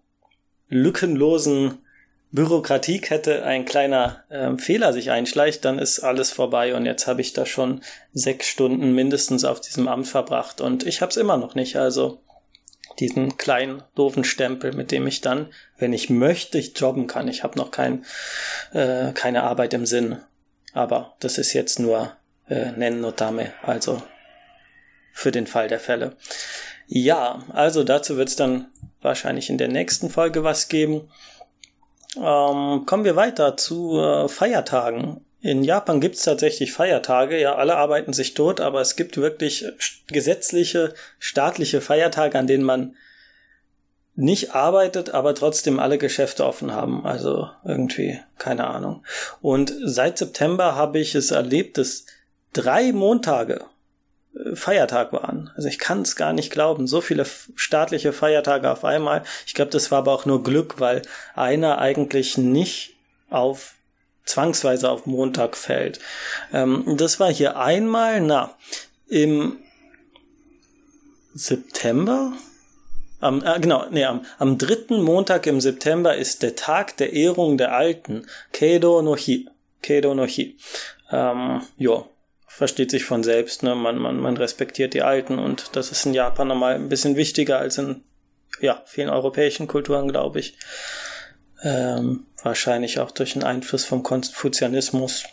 lückenlosen Bürokratiekette ein kleiner äh, Fehler sich einschleicht, dann ist alles vorbei und jetzt habe ich da schon sechs Stunden mindestens auf diesem Amt verbracht und ich habe es immer noch nicht. Also diesen kleinen doofen Stempel, mit dem ich dann, wenn ich möchte, ich jobben kann. Ich habe noch kein, äh, keine Arbeit im Sinn, aber das ist jetzt nur äh, Nen Notame, also für den Fall der Fälle. Ja, also dazu wird es dann wahrscheinlich in der nächsten Folge was geben. Ähm, kommen wir weiter zu äh, Feiertagen. In Japan gibt es tatsächlich Feiertage. Ja, alle arbeiten sich tot, aber es gibt wirklich gesetzliche, staatliche Feiertage, an denen man nicht arbeitet, aber trotzdem alle Geschäfte offen haben. Also irgendwie, keine Ahnung. Und seit September habe ich es erlebt, dass drei Montage Feiertag waren. Also ich kann es gar nicht glauben. So viele staatliche Feiertage auf einmal. Ich glaube, das war aber auch nur Glück, weil einer eigentlich nicht auf zwangsweise auf Montag fällt. Ähm, das war hier einmal, na, im September? Am, äh, genau, nee, am, am dritten Montag im September ist der Tag der Ehrung der Alten. Keido no Hi. Keido no Hi. Ähm, ja, versteht sich von selbst. Ne? Man, man, man respektiert die Alten und das ist in Japan nochmal ein bisschen wichtiger als in ja, vielen europäischen Kulturen, glaube ich. Ähm, wahrscheinlich auch durch den Einfluss vom Konfuzianismus.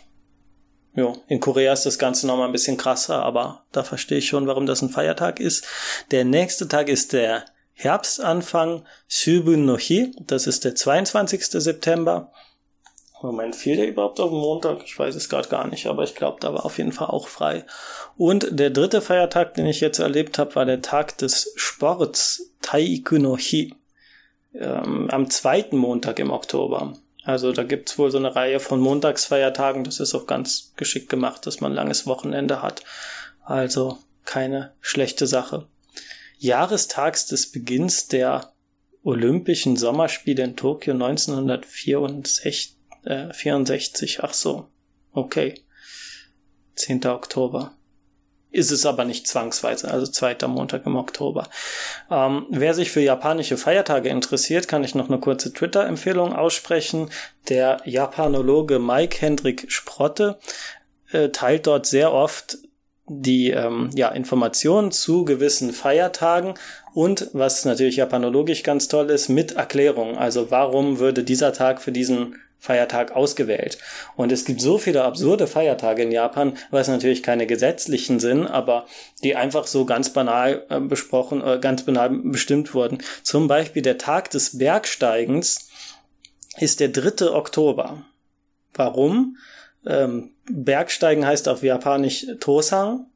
Jo, in Korea ist das Ganze nochmal ein bisschen krasser, aber da verstehe ich schon, warum das ein Feiertag ist. Der nächste Tag ist der Herbstanfang Shubun no Hi, das ist der 22. September. Moment, fiel der überhaupt auf den Montag? Ich weiß es gerade gar nicht, aber ich glaube, da war auf jeden Fall auch frei. Und der dritte Feiertag, den ich jetzt erlebt habe, war der Tag des Sports Taiku no Hi. Ähm, am zweiten Montag im Oktober. Also da gibt's wohl so eine Reihe von Montagsfeiertagen. Das ist auch ganz geschickt gemacht, dass man langes Wochenende hat. Also keine schlechte Sache. Jahrestags des Beginns der Olympischen Sommerspiele in Tokio 1964 äh, 64, ach so. Okay. 10. Oktober. Ist es aber nicht zwangsweise, also zweiter Montag im Oktober. Ähm, wer sich für japanische Feiertage interessiert, kann ich noch eine kurze Twitter-Empfehlung aussprechen. Der Japanologe Mike Hendrik Sprotte äh, teilt dort sehr oft die ähm, ja, Informationen zu gewissen Feiertagen und was natürlich japanologisch ganz toll ist, mit Erklärung. Also warum würde dieser Tag für diesen Feiertag ausgewählt. Und es gibt so viele absurde Feiertage in Japan, was natürlich keine gesetzlichen sind, aber die einfach so ganz banal äh, besprochen, äh, ganz banal bestimmt wurden. Zum Beispiel der Tag des Bergsteigens ist der 3. Oktober. Warum? Ähm, Bergsteigen heißt auf Japanisch Tosang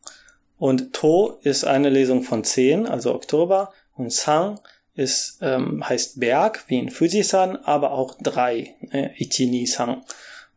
und To ist eine Lesung von 10, also Oktober Und Sang ist, ähm, heißt Berg, wie in Fujisan, aber auch drei, äh, Ichini-Sang.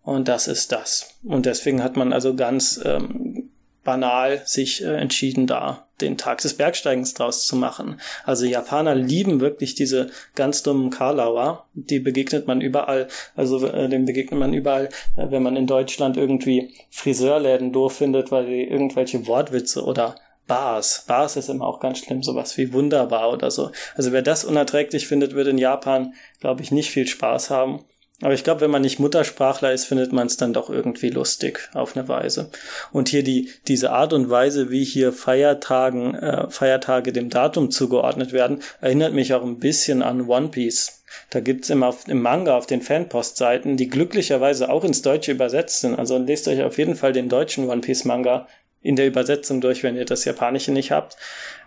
Und das ist das. Und deswegen hat man also ganz ähm, banal sich äh, entschieden, da den Tag des Bergsteigens draus zu machen. Also Japaner lieben wirklich diese ganz dummen Karlauer. Die begegnet man überall. Also äh, dem begegnet man überall, äh, wenn man in Deutschland irgendwie Friseurläden doof findet, weil die irgendwelche Wortwitze oder Bars. Bars ist immer auch ganz schlimm, sowas wie wunderbar oder so. Also wer das unerträglich findet, wird in Japan, glaube ich, nicht viel Spaß haben. Aber ich glaube, wenn man nicht Muttersprachler ist, findet man es dann doch irgendwie lustig auf eine Weise. Und hier die diese Art und Weise, wie hier Feiertagen äh, Feiertage dem Datum zugeordnet werden, erinnert mich auch ein bisschen an One Piece. Da gibt's immer auf, im Manga auf den Fanpost-Seiten, die glücklicherweise auch ins Deutsche übersetzt sind. Also lest euch auf jeden Fall den deutschen One Piece Manga in der Übersetzung durch, wenn ihr das Japanische nicht habt.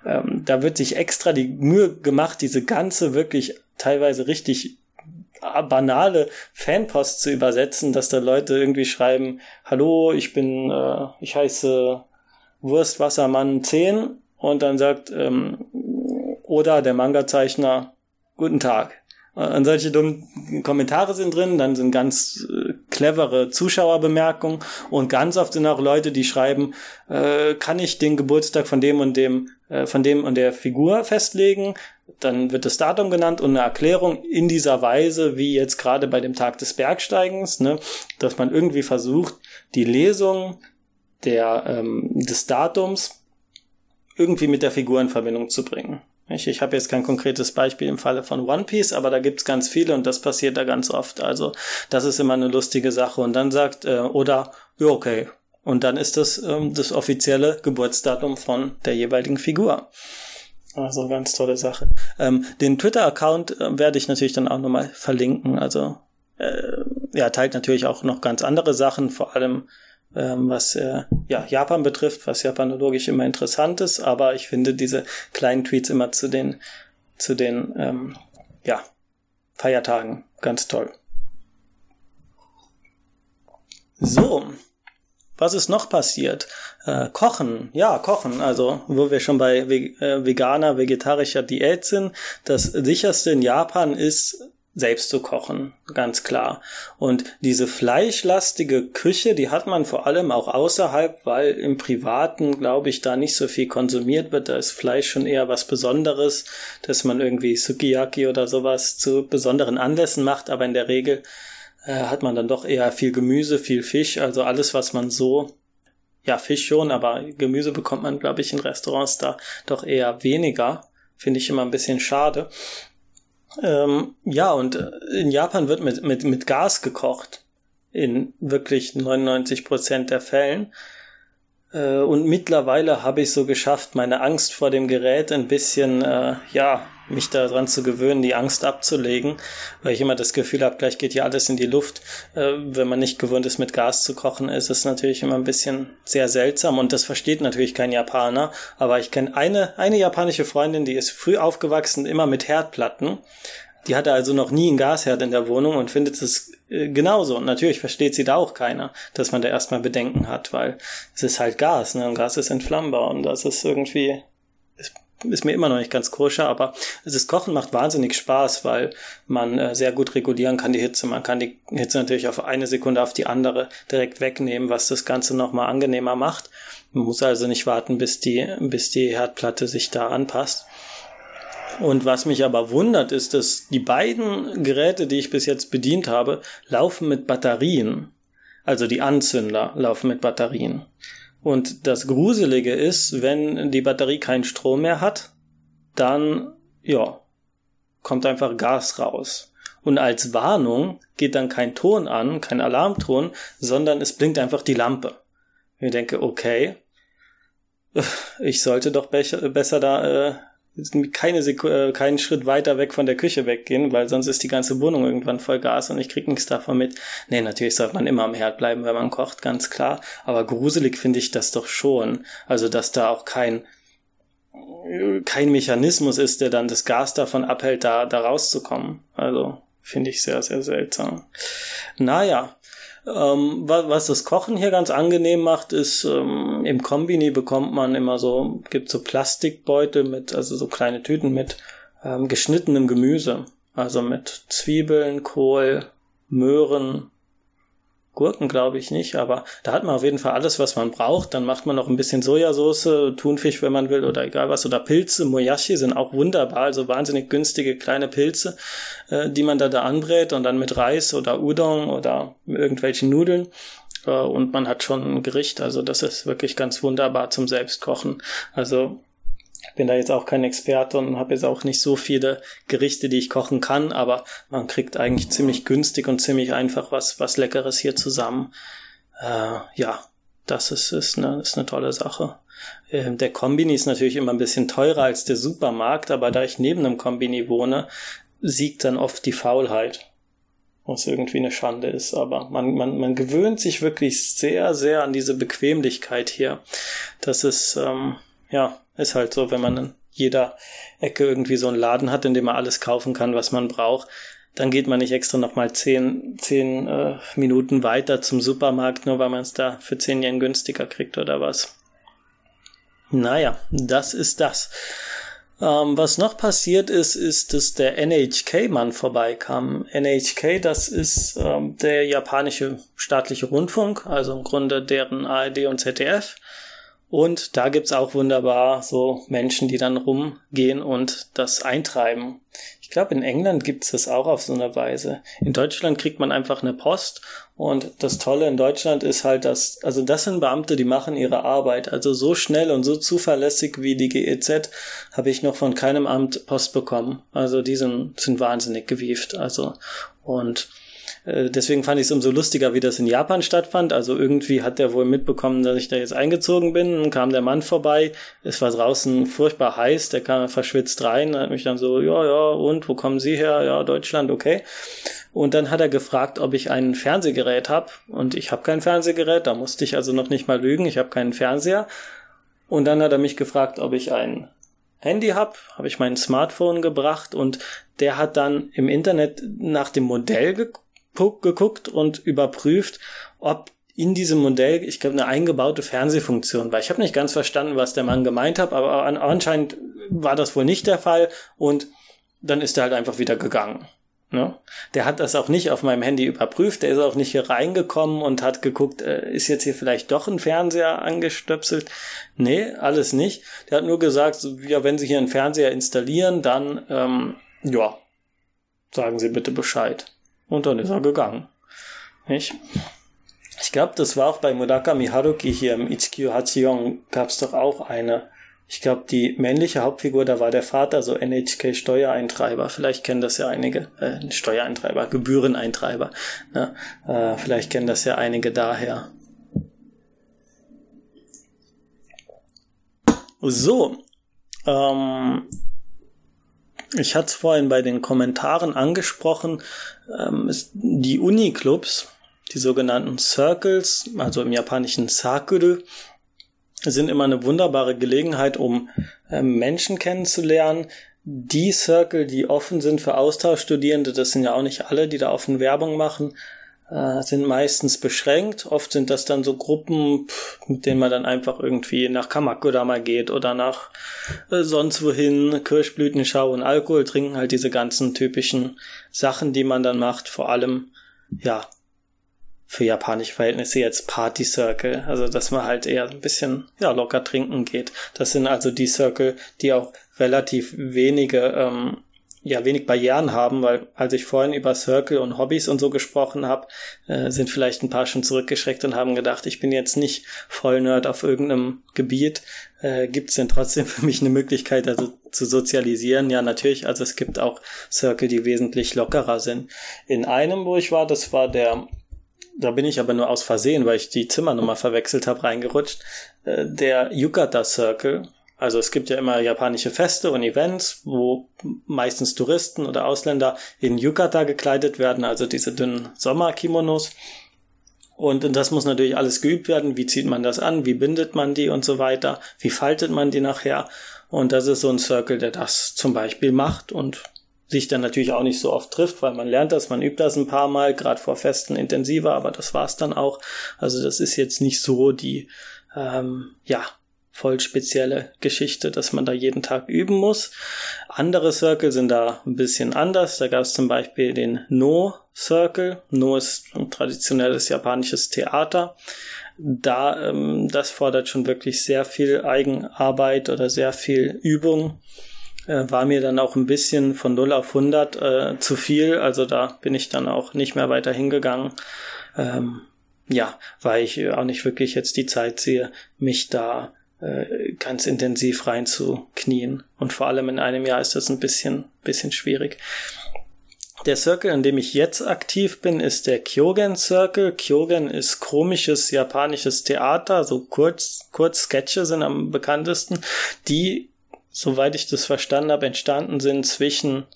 Ähm, da wird sich extra die Mühe gemacht, diese ganze wirklich teilweise richtig banale Fanpost zu übersetzen, dass da Leute irgendwie schreiben, hallo, ich bin, äh, ich heiße Wurstwassermann 10 und dann sagt, ähm, oder der Manga-Zeichner, guten Tag. Und solche dummen Kommentare sind drin, dann sind ganz äh, clevere Zuschauerbemerkungen und ganz oft sind auch Leute, die schreiben, äh, kann ich den Geburtstag von dem und dem, äh, von dem und der Figur festlegen? Dann wird das Datum genannt und eine Erklärung in dieser Weise, wie jetzt gerade bei dem Tag des Bergsteigens, ne, dass man irgendwie versucht, die Lesung der, ähm, des Datums irgendwie mit der Figur in Verbindung zu bringen. Ich, ich habe jetzt kein konkretes Beispiel im Falle von One Piece, aber da gibt's ganz viele und das passiert da ganz oft. Also das ist immer eine lustige Sache. Und dann sagt, äh, oder, ja, okay. Und dann ist das ähm, das offizielle Geburtsdatum von der jeweiligen Figur. Also ganz tolle Sache. Ähm, den Twitter-Account äh, werde ich natürlich dann auch nochmal verlinken. Also äh, ja, teilt natürlich auch noch ganz andere Sachen, vor allem was äh, ja, Japan betrifft, was japanologisch immer interessant ist, aber ich finde diese kleinen Tweets immer zu den, zu den ähm, ja, Feiertagen ganz toll. So, was ist noch passiert? Äh, kochen, ja, kochen. Also, wo wir schon bei äh, veganer, vegetarischer Diät sind, das sicherste in Japan ist selbst zu kochen, ganz klar. Und diese fleischlastige Küche, die hat man vor allem auch außerhalb, weil im Privaten, glaube ich, da nicht so viel konsumiert wird. Da ist Fleisch schon eher was Besonderes, dass man irgendwie Sukiyaki oder sowas zu besonderen Anlässen macht, aber in der Regel äh, hat man dann doch eher viel Gemüse, viel Fisch, also alles, was man so ja, Fisch schon, aber Gemüse bekommt man, glaube ich, in Restaurants da doch eher weniger. Finde ich immer ein bisschen schade. Ähm, ja, und äh, in Japan wird mit, mit, mit Gas gekocht. In wirklich 99 Prozent der Fällen. Äh, und mittlerweile habe ich so geschafft, meine Angst vor dem Gerät ein bisschen, äh, ja, mich daran zu gewöhnen, die Angst abzulegen, weil ich immer das Gefühl habe, gleich geht hier alles in die Luft. Äh, wenn man nicht gewohnt ist, mit Gas zu kochen, ist es natürlich immer ein bisschen sehr seltsam und das versteht natürlich kein Japaner. Aber ich kenne eine, eine japanische Freundin, die ist früh aufgewachsen, immer mit Herdplatten. Die hatte also noch nie einen Gasherd in der Wohnung und findet es äh, genauso. Und natürlich versteht sie da auch keiner, dass man da erstmal Bedenken hat, weil es ist halt Gas, ne? Und Gas ist entflammbar und das ist irgendwie, ist mir immer noch nicht ganz koscher, aber das Kochen macht wahnsinnig Spaß, weil man äh, sehr gut regulieren kann die Hitze. Man kann die Hitze natürlich auf eine Sekunde auf die andere direkt wegnehmen, was das Ganze nochmal angenehmer macht. Man muss also nicht warten, bis die, bis die Herdplatte sich da anpasst. Und was mich aber wundert, ist, dass die beiden Geräte, die ich bis jetzt bedient habe, laufen mit Batterien. Also die Anzünder laufen mit Batterien. Und das Gruselige ist, wenn die Batterie keinen Strom mehr hat, dann, ja, kommt einfach Gas raus. Und als Warnung geht dann kein Ton an, kein Alarmton, sondern es blinkt einfach die Lampe. Ich denke, okay, ich sollte doch besser da äh, keine Seku äh, keinen Schritt weiter weg von der Küche weggehen, weil sonst ist die ganze Wohnung irgendwann voll Gas und ich krieg nichts davon mit. Nee, natürlich sollte man immer am Herd bleiben, wenn man kocht, ganz klar. Aber gruselig finde ich das doch schon. Also, dass da auch kein, kein Mechanismus ist, der dann das Gas davon abhält, da, da rauszukommen. Also, finde ich sehr, sehr seltsam. Naja, ähm, was, das Kochen hier ganz angenehm macht, ist, ähm, im Kombini bekommt man immer so, gibt so Plastikbeutel mit, also so kleine Tüten mit ähm, geschnittenem Gemüse. Also mit Zwiebeln, Kohl, Möhren, Gurken glaube ich nicht, aber da hat man auf jeden Fall alles, was man braucht. Dann macht man noch ein bisschen Sojasauce, Thunfisch, wenn man will, oder egal was, oder Pilze. Moyashi sind auch wunderbar, also wahnsinnig günstige kleine Pilze, äh, die man da da anbrät und dann mit Reis oder Udon oder irgendwelchen Nudeln. Äh, und man hat schon ein Gericht, also das ist wirklich ganz wunderbar zum Selbstkochen. Also bin da jetzt auch kein Experte und habe jetzt auch nicht so viele Gerichte, die ich kochen kann, aber man kriegt eigentlich ziemlich günstig und ziemlich einfach was, was Leckeres hier zusammen. Äh, ja, das ist, ist, eine, ist eine tolle Sache. Äh, der Kombini ist natürlich immer ein bisschen teurer als der Supermarkt, aber da ich neben einem Kombini wohne, siegt dann oft die Faulheit. Was irgendwie eine Schande ist, aber man, man, man gewöhnt sich wirklich sehr, sehr an diese Bequemlichkeit hier. Das ist, ähm, ja, ist halt so, wenn man in jeder Ecke irgendwie so einen Laden hat, in dem man alles kaufen kann, was man braucht, dann geht man nicht extra nochmal zehn, zehn äh, Minuten weiter zum Supermarkt, nur weil man es da für zehn Yen günstiger kriegt oder was. Naja, das ist das. Ähm, was noch passiert ist, ist, dass der NHK-Mann vorbeikam. NHK, das ist ähm, der japanische staatliche Rundfunk, also im Grunde deren ARD und ZDF. Und da gibt's auch wunderbar so Menschen, die dann rumgehen und das eintreiben. Ich glaube, in England gibt's das auch auf so eine Weise. In Deutschland kriegt man einfach eine Post und das Tolle in Deutschland ist halt, dass, also das sind Beamte, die machen ihre Arbeit. Also so schnell und so zuverlässig wie die GEZ habe ich noch von keinem Amt Post bekommen. Also die sind, sind wahnsinnig gewieft. Also und äh, deswegen fand ich es umso lustiger, wie das in Japan stattfand. Also irgendwie hat der wohl mitbekommen, dass ich da jetzt eingezogen bin. Dann kam der Mann vorbei. Es war draußen furchtbar heiß. Der kam verschwitzt rein. Hat mich dann so, ja, ja, und wo kommen Sie her? Ja, Deutschland, okay. Und dann hat er gefragt, ob ich ein Fernsehgerät habe. Und ich habe kein Fernsehgerät. Da musste ich also noch nicht mal lügen. Ich habe keinen Fernseher. Und dann hat er mich gefragt, ob ich ein Handy habe, habe ich mein Smartphone gebracht und der hat dann im Internet nach dem Modell geguckt geguckt und überprüft, ob in diesem Modell, ich glaube, eine eingebaute Fernsehfunktion war. Ich habe nicht ganz verstanden, was der Mann gemeint hat, aber anscheinend war das wohl nicht der Fall und dann ist er halt einfach wieder gegangen. Ne? Der hat das auch nicht auf meinem Handy überprüft, der ist auch nicht hier reingekommen und hat geguckt, äh, ist jetzt hier vielleicht doch ein Fernseher angestöpselt. Nee, alles nicht. Der hat nur gesagt, ja, wenn Sie hier einen Fernseher installieren, dann, ähm, ja, sagen Sie bitte Bescheid. Und dann ist er gegangen. Nicht? Ich glaube, das war auch bei Murakami Haruki hier im Ichikyu Hachiyon gab es doch auch eine. Ich glaube, die männliche Hauptfigur, da war der Vater, so NHK Steuereintreiber. Vielleicht kennen das ja einige, äh, Steuereintreiber, Gebühreneintreiber. Ne? Äh, vielleicht kennen das ja einige daher. So, ähm, ich hatte es vorhin bei den Kommentaren angesprochen, ähm, die Uniclubs, die sogenannten Circles, also im japanischen Sakuru, sind immer eine wunderbare Gelegenheit, um äh, Menschen kennenzulernen. Die Circle, die offen sind für Austauschstudierende, das sind ja auch nicht alle, die da offen Werbung machen, äh, sind meistens beschränkt. Oft sind das dann so Gruppen, mit denen man dann einfach irgendwie nach Kamakura mal geht oder nach äh, sonst wohin, Kirschblütenschau und Alkohol trinken, halt diese ganzen typischen Sachen, die man dann macht, vor allem, ja, für japanische Verhältnisse jetzt Party Circle, also dass man halt eher ein bisschen ja locker trinken geht. Das sind also die Circle, die auch relativ wenige ähm, ja wenig Barrieren haben, weil als ich vorhin über Circle und Hobbys und so gesprochen habe, äh, sind vielleicht ein paar schon zurückgeschreckt und haben gedacht, ich bin jetzt nicht voll Nerd auf irgendeinem Gebiet. Äh, gibt es denn trotzdem für mich eine Möglichkeit, also zu sozialisieren? Ja, natürlich. Also es gibt auch Circle, die wesentlich lockerer sind. In einem, wo ich war, das war der da bin ich aber nur aus Versehen, weil ich die Zimmernummer verwechselt habe, reingerutscht. Äh, der Yukata Circle, also es gibt ja immer japanische Feste und Events, wo meistens Touristen oder Ausländer in Yukata gekleidet werden, also diese dünnen Sommerkimonos. Und das muss natürlich alles geübt werden. Wie zieht man das an? Wie bindet man die und so weiter? Wie faltet man die nachher? Und das ist so ein Circle, der das zum Beispiel macht und sich dann natürlich auch nicht so oft trifft, weil man lernt das, man übt das ein paar Mal, gerade vor Festen intensiver, aber das war's dann auch. Also das ist jetzt nicht so die ähm, ja, voll spezielle Geschichte, dass man da jeden Tag üben muss. Andere Circle sind da ein bisschen anders. Da gab es zum Beispiel den No Circle. No ist ein traditionelles japanisches Theater. Da, ähm, das fordert schon wirklich sehr viel Eigenarbeit oder sehr viel Übung. Äh, war mir dann auch ein bisschen von 0 auf 100 äh, zu viel. Also da bin ich dann auch nicht mehr weiter hingegangen. Ähm, ja, weil ich auch nicht wirklich jetzt die Zeit sehe, mich da äh, ganz intensiv reinzuknien. Und vor allem in einem Jahr ist das ein bisschen, bisschen schwierig. Der Circle, in dem ich jetzt aktiv bin, ist der Kyogen Circle. Kyogen ist komisches japanisches Theater, so kurz, kurz Sketche sind am bekanntesten, die, soweit ich das verstanden habe, entstanden sind zwischen,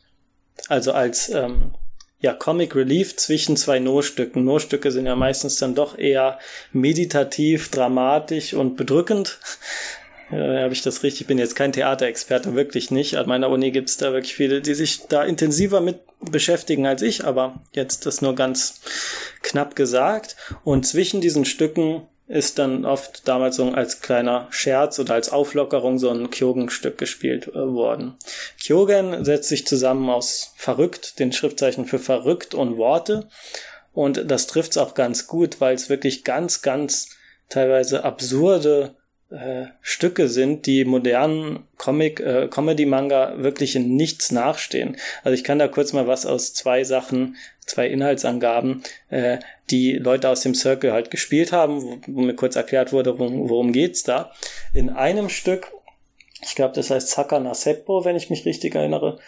also als ähm, ja, Comic Relief zwischen zwei No-Stücken. No-Stücke sind ja meistens dann doch eher meditativ, dramatisch und bedrückend. Äh, Habe ich das richtig? bin jetzt kein Theaterexperte, wirklich nicht. An meiner Uni gibt es da wirklich viele, die sich da intensiver mit beschäftigen als ich, aber jetzt das nur ganz knapp gesagt. Und zwischen diesen Stücken ist dann oft damals so als kleiner Scherz oder als Auflockerung so ein Kyogen-Stück gespielt äh, worden. Kyogen setzt sich zusammen aus verrückt, den Schriftzeichen für verrückt und Worte. Und das trifft's auch ganz gut, weil es wirklich ganz, ganz teilweise absurde äh, Stücke sind, die modernen Comic, äh, Comedy-Manga wirklich in nichts nachstehen. Also ich kann da kurz mal was aus zwei Sachen, zwei Inhaltsangaben, äh, die Leute aus dem Circle halt gespielt haben, wo, wo mir kurz erklärt wurde, worum, worum geht's da. In einem Stück, ich glaube, das heißt Sakana Seppo, wenn ich mich richtig erinnere,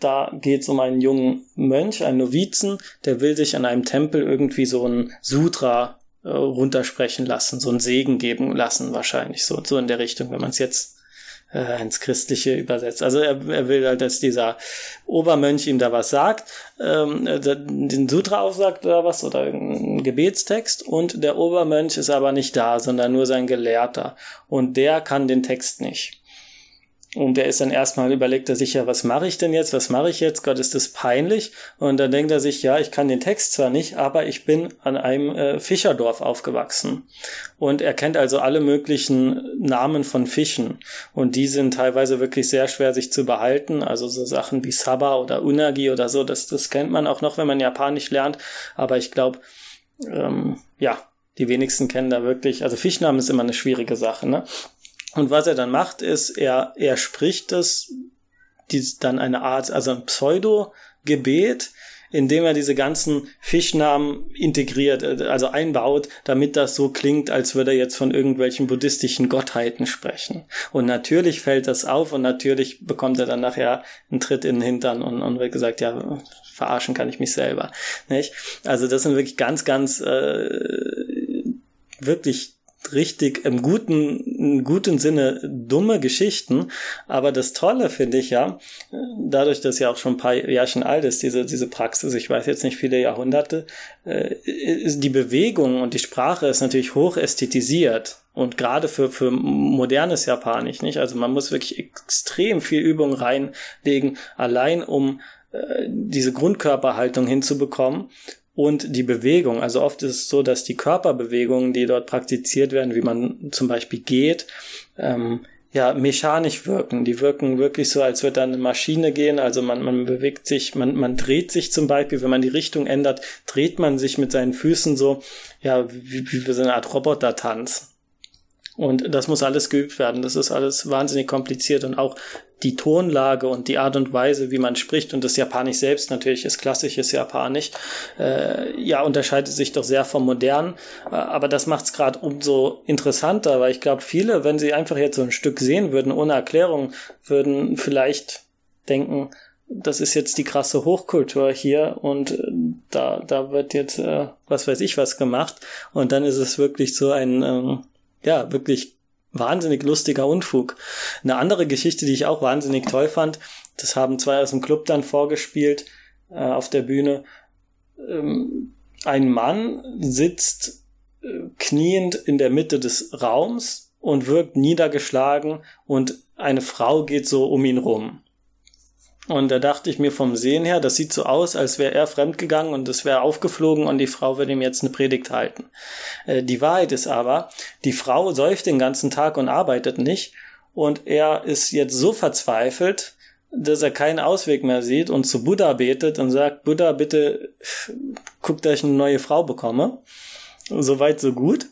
da geht's um einen jungen Mönch, einen Novizen, der will sich an einem Tempel irgendwie so ein Sutra äh, runtersprechen lassen, so einen Segen geben lassen, wahrscheinlich, so, so in der Richtung, wenn man es jetzt äh, ins Christliche übersetzt. Also er, er will halt, dass dieser Obermönch ihm da was sagt, ähm, äh, den Sutra aufsagt oder was, oder einen Gebetstext, und der Obermönch ist aber nicht da, sondern nur sein Gelehrter. Und der kann den Text nicht. Und er ist dann erstmal überlegt er sich ja, was mache ich denn jetzt? Was mache ich jetzt? Gott, ist das peinlich? Und dann denkt er sich, ja, ich kann den Text zwar nicht, aber ich bin an einem äh, Fischerdorf aufgewachsen. Und er kennt also alle möglichen Namen von Fischen. Und die sind teilweise wirklich sehr schwer sich zu behalten. Also so Sachen wie Saba oder Unagi oder so, das, das kennt man auch noch, wenn man Japanisch lernt. Aber ich glaube, ähm, ja, die wenigsten kennen da wirklich, also Fischnamen ist immer eine schwierige Sache, ne? Und was er dann macht, ist, er, er spricht das, dies, dann eine Art, also ein Pseudo-Gebet, indem er diese ganzen Fischnamen integriert, äh, also einbaut, damit das so klingt, als würde er jetzt von irgendwelchen buddhistischen Gottheiten sprechen. Und natürlich fällt das auf und natürlich bekommt er dann nachher einen Tritt in den Hintern und, und wird gesagt, ja, verarschen kann ich mich selber. Nicht? Also das sind wirklich ganz, ganz äh, wirklich richtig im guten, im guten Sinne dumme Geschichten. Aber das Tolle finde ich ja, dadurch, dass ja auch schon ein paar Jahrchen alt ist, diese, diese Praxis, ich weiß jetzt nicht viele Jahrhunderte, äh, ist die Bewegung und die Sprache ist natürlich hoch ästhetisiert. Und gerade für, für modernes Japanisch, nicht? Also man muss wirklich extrem viel Übung reinlegen, allein um äh, diese Grundkörperhaltung hinzubekommen und die Bewegung. Also oft ist es so, dass die Körperbewegungen, die dort praktiziert werden, wie man zum Beispiel geht, ähm, ja, mechanisch wirken. Die wirken wirklich so, als würde da eine Maschine gehen. Also man, man bewegt sich, man, man dreht sich zum Beispiel, wenn man die Richtung ändert, dreht man sich mit seinen Füßen so, ja, wie, wie so eine Art Robotertanz. Und das muss alles geübt werden. Das ist alles wahnsinnig kompliziert und auch die Tonlage und die Art und Weise, wie man spricht und das Japanisch selbst natürlich ist klassisches Japanisch, äh, ja, unterscheidet sich doch sehr vom modernen. Äh, aber das macht es gerade umso interessanter, weil ich glaube, viele, wenn sie einfach jetzt so ein Stück sehen würden, ohne Erklärung, würden vielleicht denken, das ist jetzt die krasse Hochkultur hier und äh, da, da wird jetzt, äh, was weiß ich, was gemacht. Und dann ist es wirklich so ein, ähm, ja, wirklich wahnsinnig lustiger Unfug. Eine andere Geschichte, die ich auch wahnsinnig toll fand, das haben zwei aus dem Club dann vorgespielt äh, auf der Bühne. Ähm, ein Mann sitzt äh, kniend in der Mitte des Raums und wirkt niedergeschlagen und eine Frau geht so um ihn rum. Und da dachte ich mir vom Sehen her, das sieht so aus, als wäre er fremdgegangen und es wäre aufgeflogen und die Frau würde ihm jetzt eine Predigt halten. Äh, die Wahrheit ist aber, die Frau säuft den ganzen Tag und arbeitet nicht und er ist jetzt so verzweifelt, dass er keinen Ausweg mehr sieht und zu Buddha betet und sagt, Buddha, bitte guck, dass ich eine neue Frau bekomme. Soweit, so gut.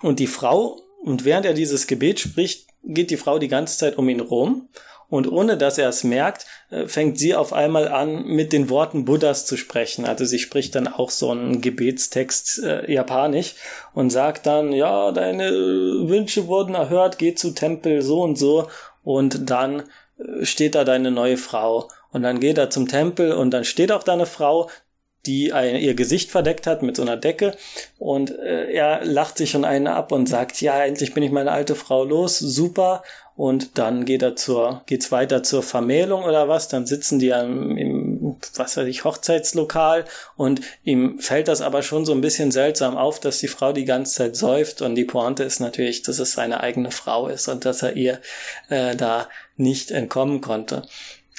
Und die Frau, und während er dieses Gebet spricht, geht die Frau die ganze Zeit um ihn rum und ohne dass er es merkt, äh, fängt sie auf einmal an, mit den Worten Buddhas zu sprechen. Also sie spricht dann auch so einen Gebetstext äh, japanisch und sagt dann, ja, deine Wünsche wurden erhört, geh zu Tempel so und so und dann äh, steht da deine neue Frau. Und dann geht er zum Tempel und dann steht auch deine Frau, die ein, ihr Gesicht verdeckt hat mit so einer Decke und äh, er lacht sich schon einen ab und sagt, ja, endlich bin ich meine alte Frau los, super und dann geht er zur, geht's weiter zur Vermählung oder was, dann sitzen die im, im, was weiß ich, Hochzeitslokal und ihm fällt das aber schon so ein bisschen seltsam auf, dass die Frau die ganze Zeit säuft und die Pointe ist natürlich, dass es seine eigene Frau ist und dass er ihr äh, da nicht entkommen konnte.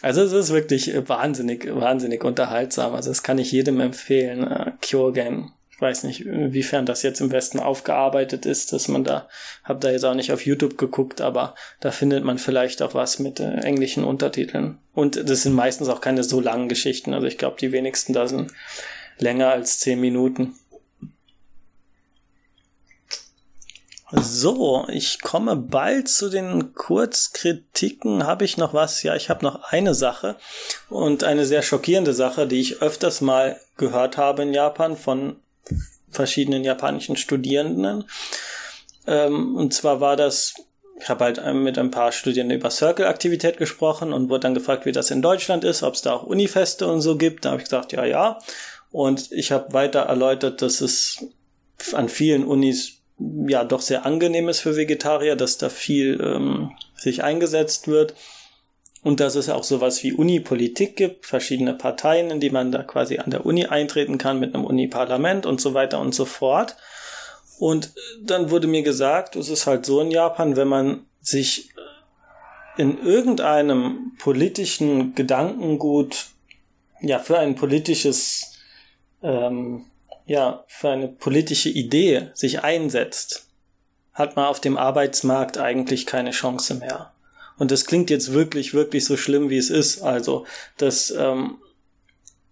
Also es ist wirklich wahnsinnig, wahnsinnig unterhaltsam. Also das kann ich jedem empfehlen. Äh, Kyogen weiß nicht, inwiefern das jetzt im Westen aufgearbeitet ist, dass man da, hab da jetzt auch nicht auf YouTube geguckt, aber da findet man vielleicht auch was mit äh, englischen Untertiteln. Und das sind meistens auch keine so langen Geschichten. Also ich glaube, die wenigsten da sind länger als zehn Minuten. So, ich komme bald zu den Kurzkritiken. Habe ich noch was? Ja, ich habe noch eine Sache und eine sehr schockierende Sache, die ich öfters mal gehört habe in Japan von verschiedenen japanischen Studierenden. Ähm, und zwar war das, ich habe halt mit ein paar Studierenden über Circle-Aktivität gesprochen und wurde dann gefragt, wie das in Deutschland ist, ob es da auch Unifeste und so gibt. Da habe ich gesagt, ja, ja. Und ich habe weiter erläutert, dass es an vielen Unis ja doch sehr angenehm ist für Vegetarier, dass da viel ähm, sich eingesetzt wird und dass es auch sowas wie Uni-Politik gibt, verschiedene Parteien, in die man da quasi an der Uni eintreten kann mit einem Uni-Parlament und so weiter und so fort. Und dann wurde mir gesagt, es ist halt so in Japan, wenn man sich in irgendeinem politischen Gedankengut, ja, für ein politisches, ähm, ja, für eine politische Idee sich einsetzt, hat man auf dem Arbeitsmarkt eigentlich keine Chance mehr. Und das klingt jetzt wirklich, wirklich so schlimm, wie es ist. Also, das, ähm,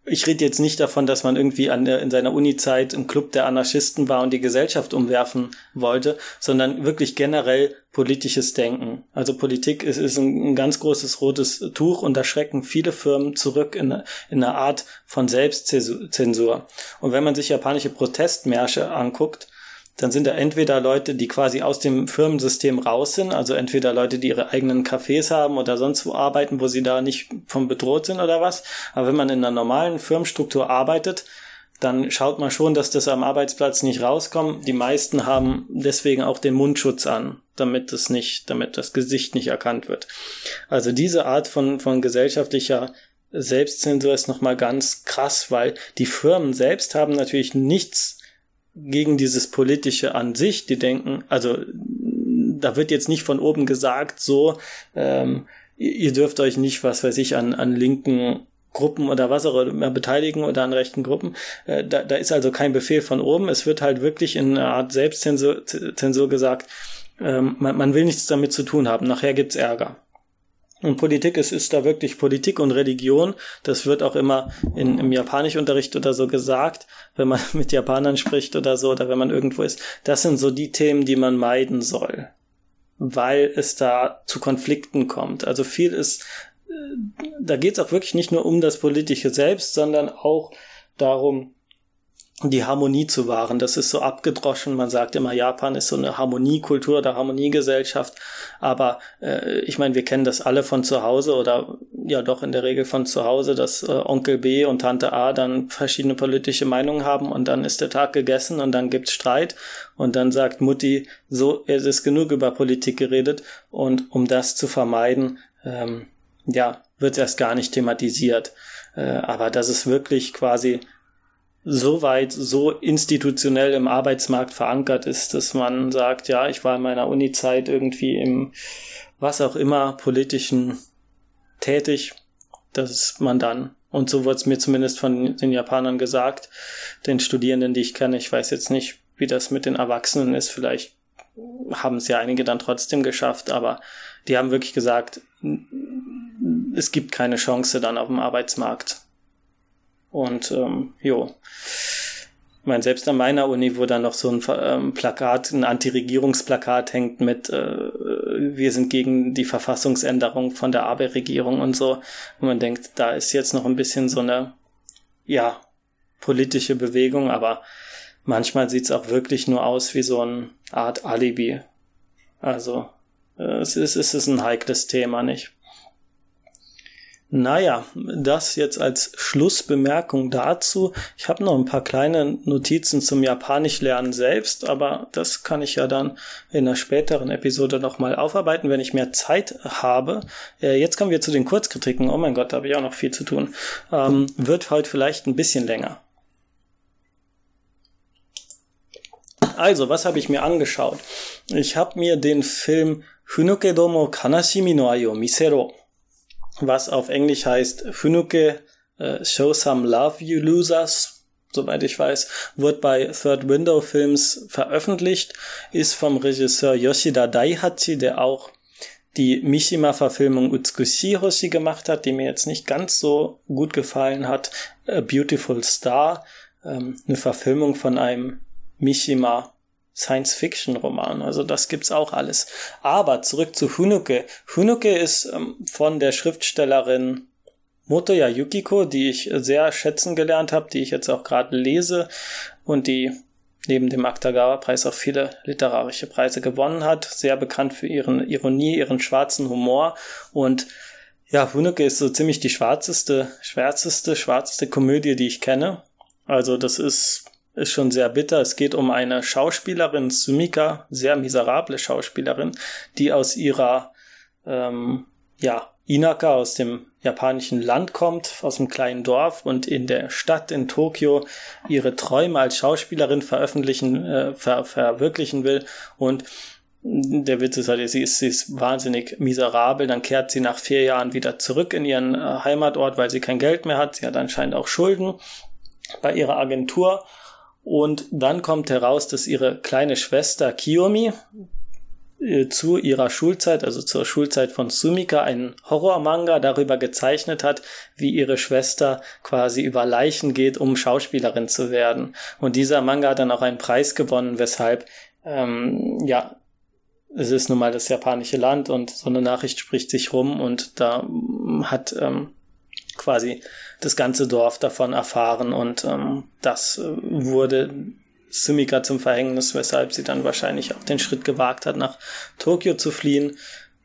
ich rede jetzt nicht davon, dass man irgendwie an der, in seiner Uni-Zeit im Club der Anarchisten war und die Gesellschaft umwerfen wollte, sondern wirklich generell politisches Denken. Also Politik ist, ist ein, ein ganz großes rotes Tuch und da schrecken viele Firmen zurück in, in eine Art von Selbstzensur. Und wenn man sich japanische Protestmärsche anguckt, dann sind da entweder Leute, die quasi aus dem Firmensystem raus sind, also entweder Leute, die ihre eigenen Cafés haben oder sonst wo arbeiten, wo sie da nicht von bedroht sind oder was. Aber wenn man in einer normalen Firmenstruktur arbeitet, dann schaut man schon, dass das am Arbeitsplatz nicht rauskommt. Die meisten haben deswegen auch den Mundschutz an, damit es nicht, damit das Gesicht nicht erkannt wird. Also diese Art von, von gesellschaftlicher Selbstzensur ist nochmal ganz krass, weil die Firmen selbst haben natürlich nichts gegen dieses politische an sich, die denken, also da wird jetzt nicht von oben gesagt, so, ähm, ihr dürft euch nicht, was weiß ich, an, an linken Gruppen oder was auch immer beteiligen oder an rechten Gruppen. Äh, da, da ist also kein Befehl von oben. Es wird halt wirklich in einer Art Selbstzensur Zensur gesagt, ähm, man, man will nichts damit zu tun haben. Nachher gibt's Ärger. Und Politik, es ist da wirklich Politik und Religion. Das wird auch immer in, im Japanischunterricht oder so gesagt, wenn man mit Japanern spricht oder so, oder wenn man irgendwo ist. Das sind so die Themen, die man meiden soll, weil es da zu Konflikten kommt. Also viel ist, äh, da geht es auch wirklich nicht nur um das Politische selbst, sondern auch darum, die Harmonie zu wahren. Das ist so abgedroschen. Man sagt immer, Japan ist so eine Harmoniekultur oder Harmoniegesellschaft. Aber äh, ich meine, wir kennen das alle von zu Hause oder ja doch in der Regel von zu Hause, dass äh, Onkel B und Tante A dann verschiedene politische Meinungen haben und dann ist der Tag gegessen und dann gibt's Streit und dann sagt Mutti, so es ist genug über Politik geredet und um das zu vermeiden, ähm, ja, wird erst gar nicht thematisiert. Äh, aber das ist wirklich quasi so weit, so institutionell im Arbeitsmarkt verankert ist, dass man sagt, ja, ich war in meiner Uni-Zeit irgendwie im was auch immer politischen tätig dass man dann, und so wurde es mir zumindest von den Japanern gesagt, den Studierenden, die ich kenne, ich weiß jetzt nicht, wie das mit den Erwachsenen ist, vielleicht haben es ja einige dann trotzdem geschafft, aber die haben wirklich gesagt, es gibt keine Chance dann auf dem Arbeitsmarkt. Und ähm, jo. Ich meine, selbst an meiner Uni, wo dann noch so ein ähm, Plakat, ein Anti-Regierungsplakat hängt mit äh, wir sind gegen die Verfassungsänderung von der Abe-Regierung und so. Und man denkt, da ist jetzt noch ein bisschen so eine, ja, politische Bewegung, aber manchmal sieht's auch wirklich nur aus wie so eine Art Alibi. Also, äh, es ist, es ist ein heikles Thema, nicht? Naja, das jetzt als Schlussbemerkung dazu. Ich habe noch ein paar kleine Notizen zum Japanisch lernen selbst, aber das kann ich ja dann in einer späteren Episode nochmal aufarbeiten, wenn ich mehr Zeit habe. Äh, jetzt kommen wir zu den Kurzkritiken. Oh mein Gott, da habe ich auch noch viel zu tun. Ähm, wird heute vielleicht ein bisschen länger. Also, was habe ich mir angeschaut? Ich habe mir den Film Funuke domo Kanashimi no Ayo Misero was auf Englisch heißt Funuke uh, Show Some Love You Losers, soweit ich weiß, wird bei Third Window Films veröffentlicht, ist vom Regisseur Yoshida Daihachi, der auch die Mishima-Verfilmung Utsukushi Hoshi gemacht hat, die mir jetzt nicht ganz so gut gefallen hat. A Beautiful Star, ähm, eine Verfilmung von einem Mishima Science-Fiction-Roman. Also das gibt's auch alles. Aber zurück zu Hunuke. Hunuke ist ähm, von der Schriftstellerin Motoya Yukiko, die ich sehr schätzen gelernt habe, die ich jetzt auch gerade lese und die neben dem Akutagawa-Preis auch viele literarische Preise gewonnen hat. Sehr bekannt für ihren Ironie, ihren schwarzen Humor und ja, Hunuke ist so ziemlich die schwarzeste, schwärzeste, schwarzeste Komödie, die ich kenne. Also das ist ist schon sehr bitter. Es geht um eine Schauspielerin, Sumika, sehr miserable Schauspielerin, die aus ihrer, ähm, ja, Inaka aus dem japanischen Land kommt, aus einem kleinen Dorf und in der Stadt in Tokio ihre Träume als Schauspielerin veröffentlichen, äh, ver verwirklichen will und der Witz ist halt, sie ist, sie ist wahnsinnig miserabel, dann kehrt sie nach vier Jahren wieder zurück in ihren äh, Heimatort, weil sie kein Geld mehr hat. Sie hat anscheinend auch Schulden bei ihrer Agentur und dann kommt heraus, dass ihre kleine Schwester Kiyomi äh, zu ihrer Schulzeit, also zur Schulzeit von Sumika, einen Horrormanga darüber gezeichnet hat, wie ihre Schwester quasi über Leichen geht, um Schauspielerin zu werden. Und dieser Manga hat dann auch einen Preis gewonnen, weshalb, ähm, ja, es ist nun mal das japanische Land und so eine Nachricht spricht sich rum und da hat ähm, quasi das ganze Dorf davon erfahren und ähm, das äh, wurde Sumika zum Verhängnis, weshalb sie dann wahrscheinlich auch den Schritt gewagt hat, nach Tokio zu fliehen.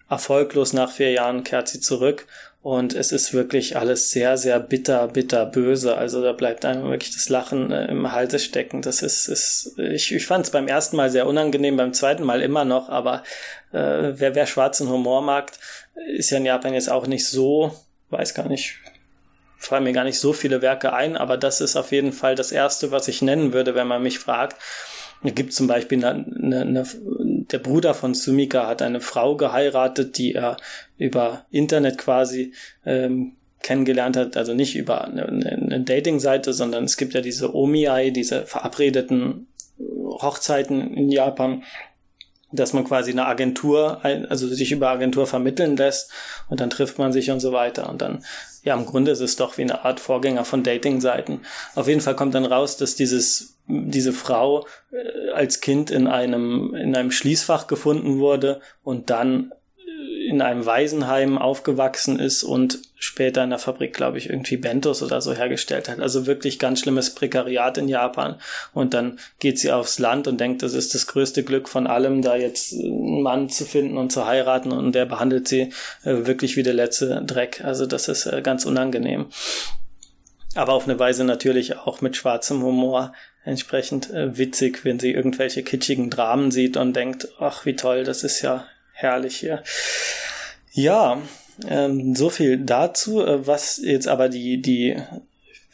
Erfolglos nach vier Jahren kehrt sie zurück und es ist wirklich alles sehr, sehr bitter, bitter böse. Also da bleibt einem wirklich das Lachen äh, im Halse stecken. Das ist, ist ich, ich fand es beim ersten Mal sehr unangenehm, beim zweiten Mal immer noch, aber äh, wer, wer schwarzen Humor mag, ist ja in Japan jetzt auch nicht so, weiß gar nicht, fallen mir gar nicht so viele Werke ein, aber das ist auf jeden Fall das erste, was ich nennen würde, wenn man mich fragt. Es gibt zum Beispiel eine, eine, der Bruder von Sumika hat eine Frau geheiratet, die er über Internet quasi ähm, kennengelernt hat, also nicht über eine, eine Dating-Seite, sondern es gibt ja diese Omiai, diese verabredeten Hochzeiten in Japan, dass man quasi eine Agentur, also sich über Agentur vermitteln lässt und dann trifft man sich und so weiter und dann ja, im Grunde ist es doch wie eine Art Vorgänger von Dating-Seiten. Auf jeden Fall kommt dann raus, dass dieses, diese Frau äh, als Kind in einem, in einem Schließfach gefunden wurde und dann in einem Waisenheim aufgewachsen ist und später in der Fabrik, glaube ich, irgendwie Bentos oder so hergestellt hat. Also wirklich ganz schlimmes Prekariat in Japan. Und dann geht sie aufs Land und denkt, das ist das größte Glück von allem, da jetzt einen Mann zu finden und zu heiraten und der behandelt sie äh, wirklich wie der letzte Dreck. Also das ist äh, ganz unangenehm. Aber auf eine Weise natürlich auch mit schwarzem Humor entsprechend äh, witzig, wenn sie irgendwelche kitschigen Dramen sieht und denkt, ach wie toll, das ist ja herrlich hier. Ja, ähm, so viel dazu. Äh, was jetzt aber die, die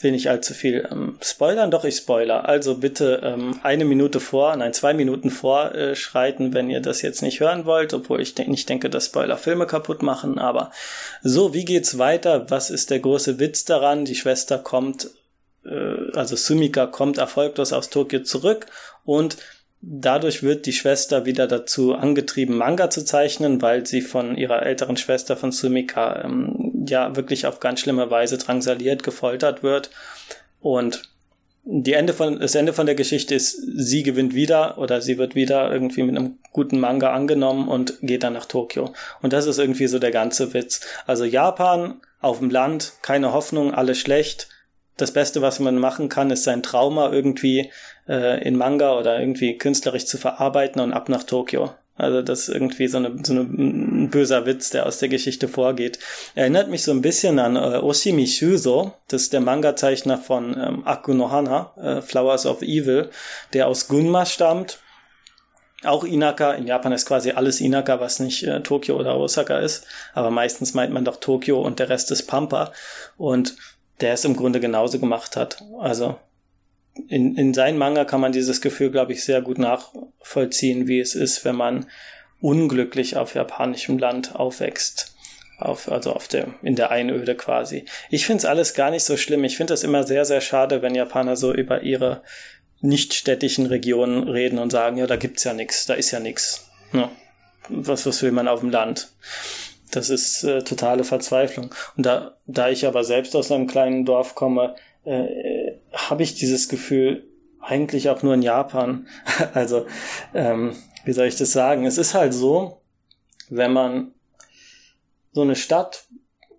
will nicht allzu viel ähm, spoilern, doch ich spoiler. Also bitte ähm, eine Minute vor, nein, zwei Minuten vorschreiten, äh, wenn ihr das jetzt nicht hören wollt, obwohl ich de nicht denke, dass Spoiler Filme kaputt machen. Aber so, wie geht's weiter? Was ist der große Witz daran? Die Schwester kommt, äh, also Sumika kommt erfolglos aus Tokio zurück und Dadurch wird die Schwester wieder dazu angetrieben, Manga zu zeichnen, weil sie von ihrer älteren Schwester von Sumika ähm, ja wirklich auf ganz schlimme Weise drangsaliert, gefoltert wird. Und die Ende von, das Ende von der Geschichte ist, sie gewinnt wieder oder sie wird wieder irgendwie mit einem guten Manga angenommen und geht dann nach Tokio. Und das ist irgendwie so der ganze Witz. Also Japan auf dem Land, keine Hoffnung, alles schlecht. Das Beste, was man machen kann, ist sein Trauma irgendwie äh, in Manga oder irgendwie künstlerisch zu verarbeiten und ab nach Tokio. Also das ist irgendwie so, eine, so eine, ein böser Witz, der aus der Geschichte vorgeht. Erinnert mich so ein bisschen an äh, Oshimi Shuzo, das ist der Manga-Zeichner von ähm, Akunohana, äh, Flowers of Evil, der aus Gunma stammt. Auch Inaka, in Japan ist quasi alles Inaka, was nicht äh, Tokio oder Osaka ist, aber meistens meint man doch Tokio und der Rest ist Pampa. Und der es im Grunde genauso gemacht hat. Also in, in seinen Manga kann man dieses Gefühl, glaube ich, sehr gut nachvollziehen, wie es ist, wenn man unglücklich auf japanischem Land aufwächst. Auf, also auf der, in der Einöde quasi. Ich finde es alles gar nicht so schlimm. Ich finde es immer sehr, sehr schade, wenn Japaner so über ihre nicht städtischen Regionen reden und sagen, ja, da gibt's ja nichts, da ist ja nichts. Ja. Was, was will man auf dem Land? Das ist äh, totale Verzweiflung. Und da, da ich aber selbst aus einem kleinen Dorf komme, äh, habe ich dieses Gefühl eigentlich auch nur in Japan. also, ähm, wie soll ich das sagen? Es ist halt so, wenn man so eine Stadt,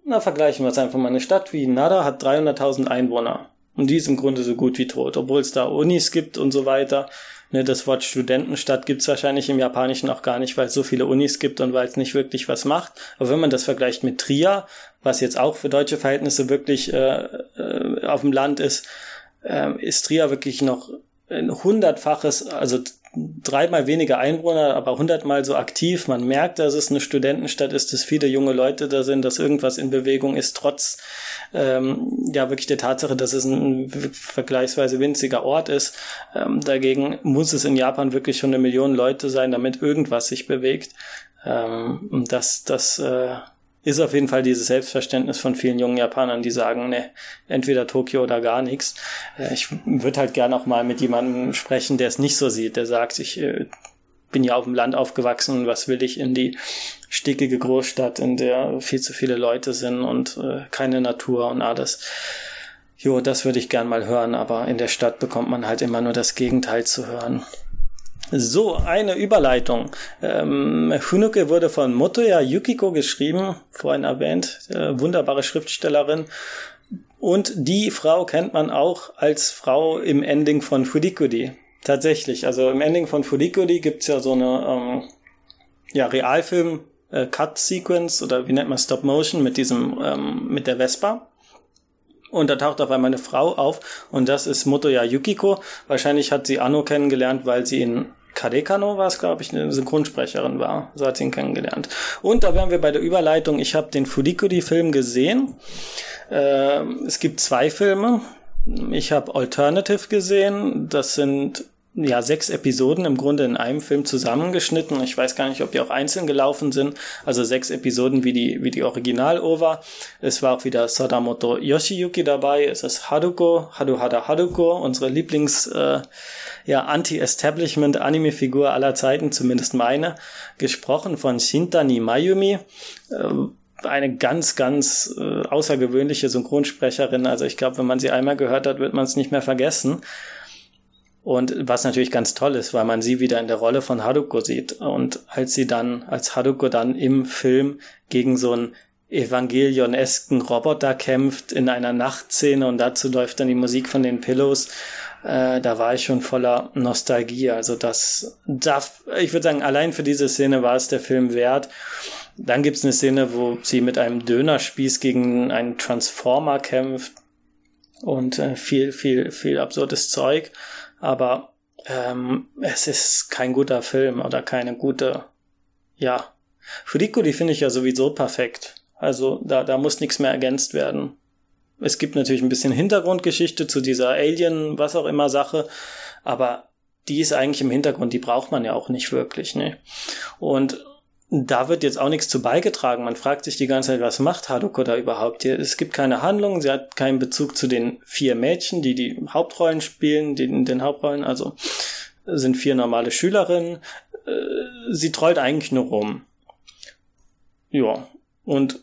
na vergleichen wir es einfach mal, eine Stadt wie Nara hat 300.000 Einwohner. Und die ist im Grunde so gut wie tot, obwohl es da Unis gibt und so weiter. Ne, das Wort Studentenstadt gibt's wahrscheinlich im Japanischen auch gar nicht, weil es so viele Unis gibt und weil es nicht wirklich was macht. Aber wenn man das vergleicht mit Trier, was jetzt auch für deutsche Verhältnisse wirklich äh, äh, auf dem Land ist, äh, ist Trier wirklich noch ein hundertfaches, also dreimal weniger Einwohner, aber hundertmal so aktiv. Man merkt, dass es eine Studentenstadt ist, dass viele junge Leute da sind, dass irgendwas in Bewegung ist, trotz ähm, ja wirklich der Tatsache, dass es ein vergleichsweise winziger Ort ist. Ähm, dagegen muss es in Japan wirklich schon eine Million Leute sein, damit irgendwas sich bewegt. Ähm, das, das äh, ist auf jeden Fall dieses Selbstverständnis von vielen jungen Japanern, die sagen, ne, entweder Tokio oder gar nichts. Äh, ich würde halt gerne auch mal mit jemandem sprechen, der es nicht so sieht, der sagt, ich äh, bin ja auf dem Land aufgewachsen und was will ich in die stickige Großstadt, in der viel zu viele Leute sind und äh, keine Natur und alles. Jo, das würde ich gern mal hören, aber in der Stadt bekommt man halt immer nur das Gegenteil zu hören. So, eine Überleitung. Ähm, Funuke wurde von Motoya Yukiko geschrieben, vorhin erwähnt, äh, wunderbare Schriftstellerin. Und die Frau kennt man auch als Frau im Ending von Fudikudi. Tatsächlich, also im Ending von Fudikudi gibt's ja so eine ähm, ja, Realfilm äh, oder wie nennt man Stop Motion mit diesem ähm, mit der Vespa. Und da taucht auf einmal eine Frau auf und das ist Motoya Yukiko. Wahrscheinlich hat sie Anno kennengelernt, weil sie in Kadekano war es, glaube ich, eine Synchronsprecherin war. So hat sie ihn kennengelernt. Und da wären wir bei der Überleitung. Ich habe den Fudikudi-Film gesehen. Äh, es gibt zwei Filme. Ich habe Alternative gesehen. Das sind ja, sechs Episoden im Grunde in einem Film zusammengeschnitten. Ich weiß gar nicht, ob die auch einzeln gelaufen sind. Also sechs Episoden wie die, wie die Original-Ova. Es war auch wieder Sadamoto Yoshiyuki dabei. Es ist Haruko, Haruhada Haruko, unsere Lieblings, äh, ja, Anti-Establishment-Anime-Figur aller Zeiten, zumindest meine. Gesprochen von Shintani Mayumi. Äh, eine ganz, ganz äh, außergewöhnliche Synchronsprecherin. Also ich glaube, wenn man sie einmal gehört hat, wird man es nicht mehr vergessen. Und was natürlich ganz toll ist, weil man sie wieder in der Rolle von Haruko sieht. Und als sie dann, als Haruko dann im Film gegen so einen Evangelion-esken Roboter kämpft in einer Nachtszene und dazu läuft dann die Musik von den Pillows, äh, da war ich schon voller Nostalgie. Also das darf, ich würde sagen, allein für diese Szene war es der Film wert. Dann gibt's eine Szene, wo sie mit einem Dönerspieß gegen einen Transformer kämpft und äh, viel, viel, viel absurdes Zeug aber ähm, es ist kein guter Film oder keine gute, ja. Furiko, die finde ich ja sowieso perfekt. Also da, da muss nichts mehr ergänzt werden. es gibt natürlich ein bisschen Hintergrundgeschichte zu dieser Alien, was auch immer Sache, aber die ist eigentlich im Hintergrund, die braucht man ja auch nicht wirklich, ne? Und da wird jetzt auch nichts zu beigetragen. Man fragt sich die ganze Zeit, was macht Haruko da überhaupt? Es gibt keine Handlung, sie hat keinen Bezug zu den vier Mädchen, die die Hauptrollen spielen, die in den Hauptrollen, also sind vier normale Schülerinnen. Äh, sie trollt eigentlich nur rum. Ja, und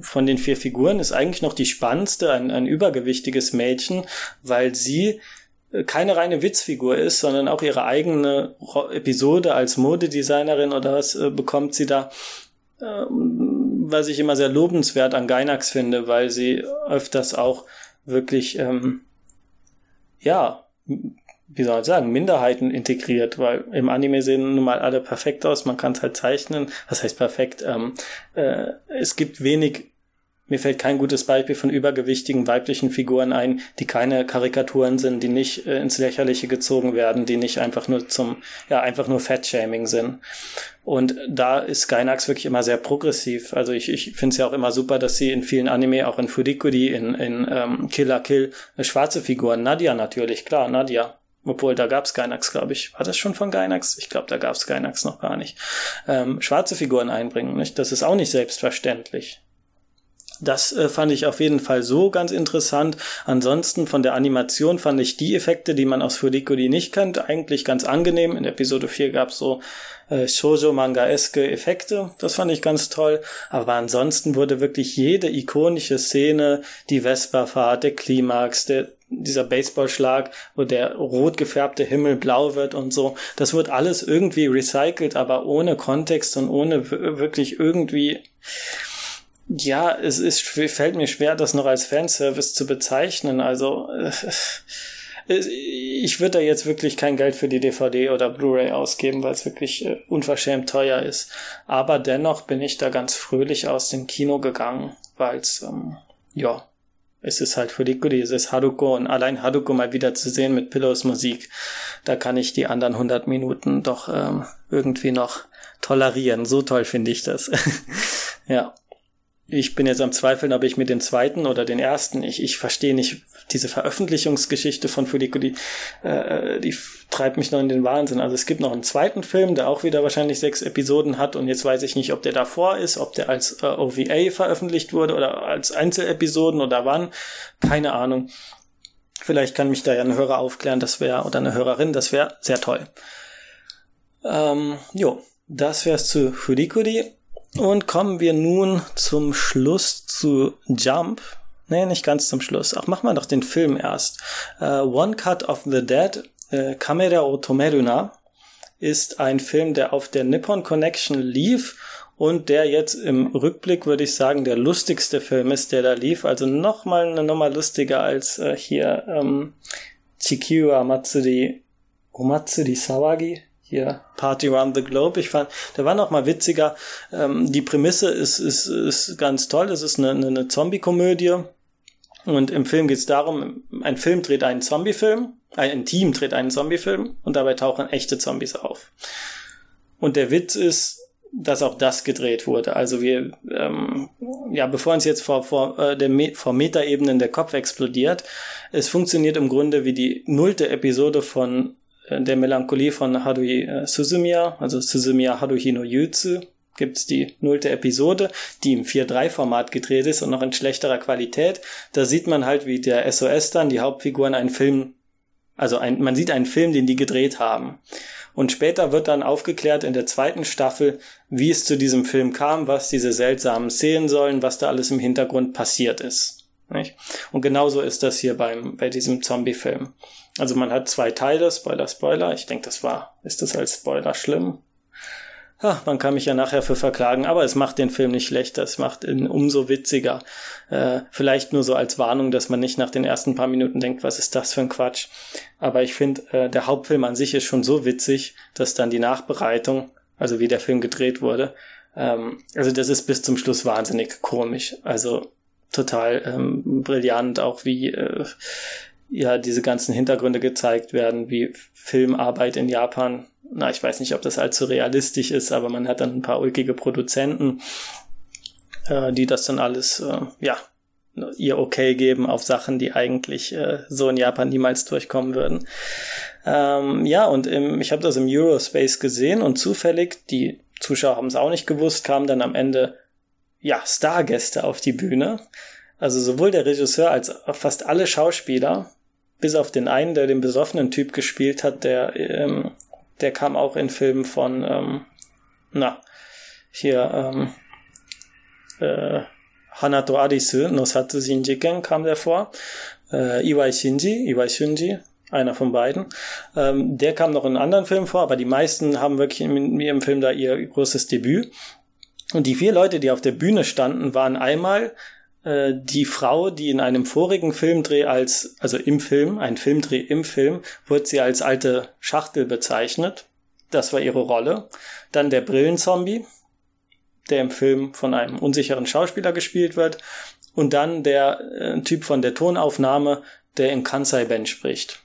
von den vier Figuren ist eigentlich noch die spannendste ein, ein übergewichtiges Mädchen, weil sie keine reine Witzfigur ist, sondern auch ihre eigene Episode als Modedesignerin oder was äh, bekommt sie da, ähm, was ich immer sehr lobenswert an Gainax finde, weil sie öfters auch wirklich, ähm, ja, wie soll man sagen, Minderheiten integriert, weil im Anime sehen nun mal alle perfekt aus, man kann es halt zeichnen. Was heißt perfekt? Ähm, äh, es gibt wenig mir fällt kein gutes Beispiel von übergewichtigen weiblichen Figuren ein, die keine Karikaturen sind, die nicht äh, ins Lächerliche gezogen werden, die nicht einfach nur zum, ja, einfach nur Fettshaming sind. Und da ist Gainax wirklich immer sehr progressiv. Also ich, ich finde es ja auch immer super, dass sie in vielen Anime, auch in Furikuri, in, in ähm, Killer Kill, eine schwarze Figuren, Nadia natürlich, klar, Nadia. Obwohl, da gab's Gainax, glaube ich. War das schon von Gainax? Ich glaube, da gab's Gainax noch gar nicht. Ähm, schwarze Figuren einbringen, nicht? Das ist auch nicht selbstverständlich. Das äh, fand ich auf jeden Fall so ganz interessant. Ansonsten von der Animation fand ich die Effekte, die man aus Furikuri nicht kennt, eigentlich ganz angenehm. In Episode 4 gab es so äh, Shoujo-Manga-eske Effekte. Das fand ich ganz toll. Aber ansonsten wurde wirklich jede ikonische Szene, die Vespa-Fahrt, der Klimax, der dieser Baseballschlag, wo der rot gefärbte Himmel blau wird und so. Das wird alles irgendwie recycelt, aber ohne Kontext und ohne wirklich irgendwie ja, es ist, fällt mir schwer, das noch als Fanservice zu bezeichnen. Also, äh, ich würde da jetzt wirklich kein Geld für die DVD oder Blu-ray ausgeben, weil es wirklich äh, unverschämt teuer ist. Aber dennoch bin ich da ganz fröhlich aus dem Kino gegangen, weil es, ähm, ja, es ist halt für die Goodie, es ist Haruko und allein Haruko mal wieder zu sehen mit Pillows Musik, da kann ich die anderen 100 Minuten doch ähm, irgendwie noch tolerieren. So toll finde ich das. ja ich bin jetzt am Zweifeln, ob ich mir den zweiten oder den ersten, ich, ich verstehe nicht diese Veröffentlichungsgeschichte von Fudiko, die, äh, die treibt mich noch in den Wahnsinn. Also es gibt noch einen zweiten Film, der auch wieder wahrscheinlich sechs Episoden hat und jetzt weiß ich nicht, ob der davor ist, ob der als äh, OVA veröffentlicht wurde oder als Einzelepisoden oder wann. Keine Ahnung. Vielleicht kann mich da ja ein Hörer aufklären, das wäre, oder eine Hörerin, das wäre sehr toll. Ähm, jo, das wär's zu Furikuri. Und kommen wir nun zum Schluss zu Jump. Nee, nicht ganz zum Schluss. Ach, machen wir doch den Film erst. Uh, One Cut of the Dead, uh, Kamera Tomeruna, ist ein Film, der auf der Nippon Connection lief und der jetzt im Rückblick, würde ich sagen, der lustigste Film ist, der da lief. Also nochmal eine Nummer lustiger als äh, hier ähm, Chikiwa Matsuri Omatsuri Sawagi hier Party Around the Globe. Ich fand, der war noch mal witziger. Ähm, die Prämisse ist, ist, ist ganz toll. Es ist eine, eine Zombie-Komödie. Und im Film geht es darum, ein Film dreht einen Zombie-Film, ein Team dreht einen Zombie-Film und dabei tauchen echte Zombies auf. Und der Witz ist, dass auch das gedreht wurde. Also wir, ähm, ja, bevor uns jetzt vor, vor, äh, der Me vor Metaebenen der Kopf explodiert, es funktioniert im Grunde wie die nullte Episode von der Melancholie von Haruhi äh, Suzumiya, also Suzumiya Haruhi no Yutsu, gibt's die nullte Episode, die im 4.3-Format gedreht ist und noch in schlechterer Qualität. Da sieht man halt, wie der SOS dann, die Hauptfiguren, einen Film, also ein, man sieht einen Film, den die gedreht haben. Und später wird dann aufgeklärt in der zweiten Staffel, wie es zu diesem Film kam, was diese seltsamen Szenen sollen, was da alles im Hintergrund passiert ist. Nicht? Und genauso ist das hier beim, bei diesem Zombie-Film. Also man hat zwei Teile, Spoiler, Spoiler. Ich denke, das war, ist das als Spoiler schlimm? Ha, man kann mich ja nachher für verklagen, aber es macht den Film nicht schlechter, es macht ihn umso witziger. Äh, vielleicht nur so als Warnung, dass man nicht nach den ersten paar Minuten denkt, was ist das für ein Quatsch. Aber ich finde, äh, der Hauptfilm an sich ist schon so witzig, dass dann die Nachbereitung, also wie der Film gedreht wurde, ähm, also das ist bis zum Schluss wahnsinnig komisch. Also total ähm, brillant, auch wie äh, ja diese ganzen Hintergründe gezeigt werden, wie Filmarbeit in Japan. Na, ich weiß nicht, ob das allzu realistisch ist, aber man hat dann ein paar ulkige Produzenten, äh, die das dann alles, äh, ja, ihr Okay geben auf Sachen, die eigentlich äh, so in Japan niemals durchkommen würden. Ähm, ja, und im, ich habe das im Eurospace gesehen und zufällig, die Zuschauer haben es auch nicht gewusst, kamen dann am Ende ja Stargäste auf die Bühne. Also sowohl der Regisseur als fast alle Schauspieler, bis auf den einen, der den besoffenen Typ gespielt hat, der ähm, der kam auch in Filmen von ähm, na hier ähm, äh, Hanato Arisu, Nosatsu Shinjiken kam der vor. Äh, Iwai Shinji, Iwai Shunji, einer von beiden. Ähm, der kam noch in anderen Filmen vor, aber die meisten haben wirklich in ihrem Film da ihr großes Debüt. Und die vier Leute, die auf der Bühne standen, waren einmal äh, die Frau, die in einem vorigen Filmdreh als, also im Film, ein Filmdreh im Film, wurde sie als alte Schachtel bezeichnet. Das war ihre Rolle. Dann der Brillenzombie, der im Film von einem unsicheren Schauspieler gespielt wird. Und dann der äh, Typ von der Tonaufnahme, der in Kansai Ben spricht.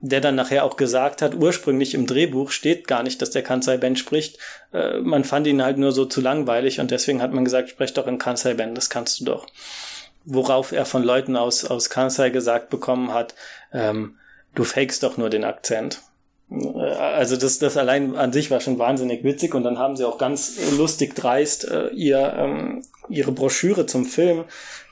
Der dann nachher auch gesagt hat, ursprünglich im Drehbuch steht gar nicht, dass der Kansai Ben spricht. Äh, man fand ihn halt nur so zu langweilig und deswegen hat man gesagt, sprech doch in Kansai Ben, das kannst du doch. Worauf er von Leuten aus, aus Kansai gesagt bekommen hat, ähm, du fakest doch nur den Akzent. Also das, das allein an sich war schon wahnsinnig witzig und dann haben sie auch ganz lustig dreist äh, ihr, ähm, ihre Broschüre zum Film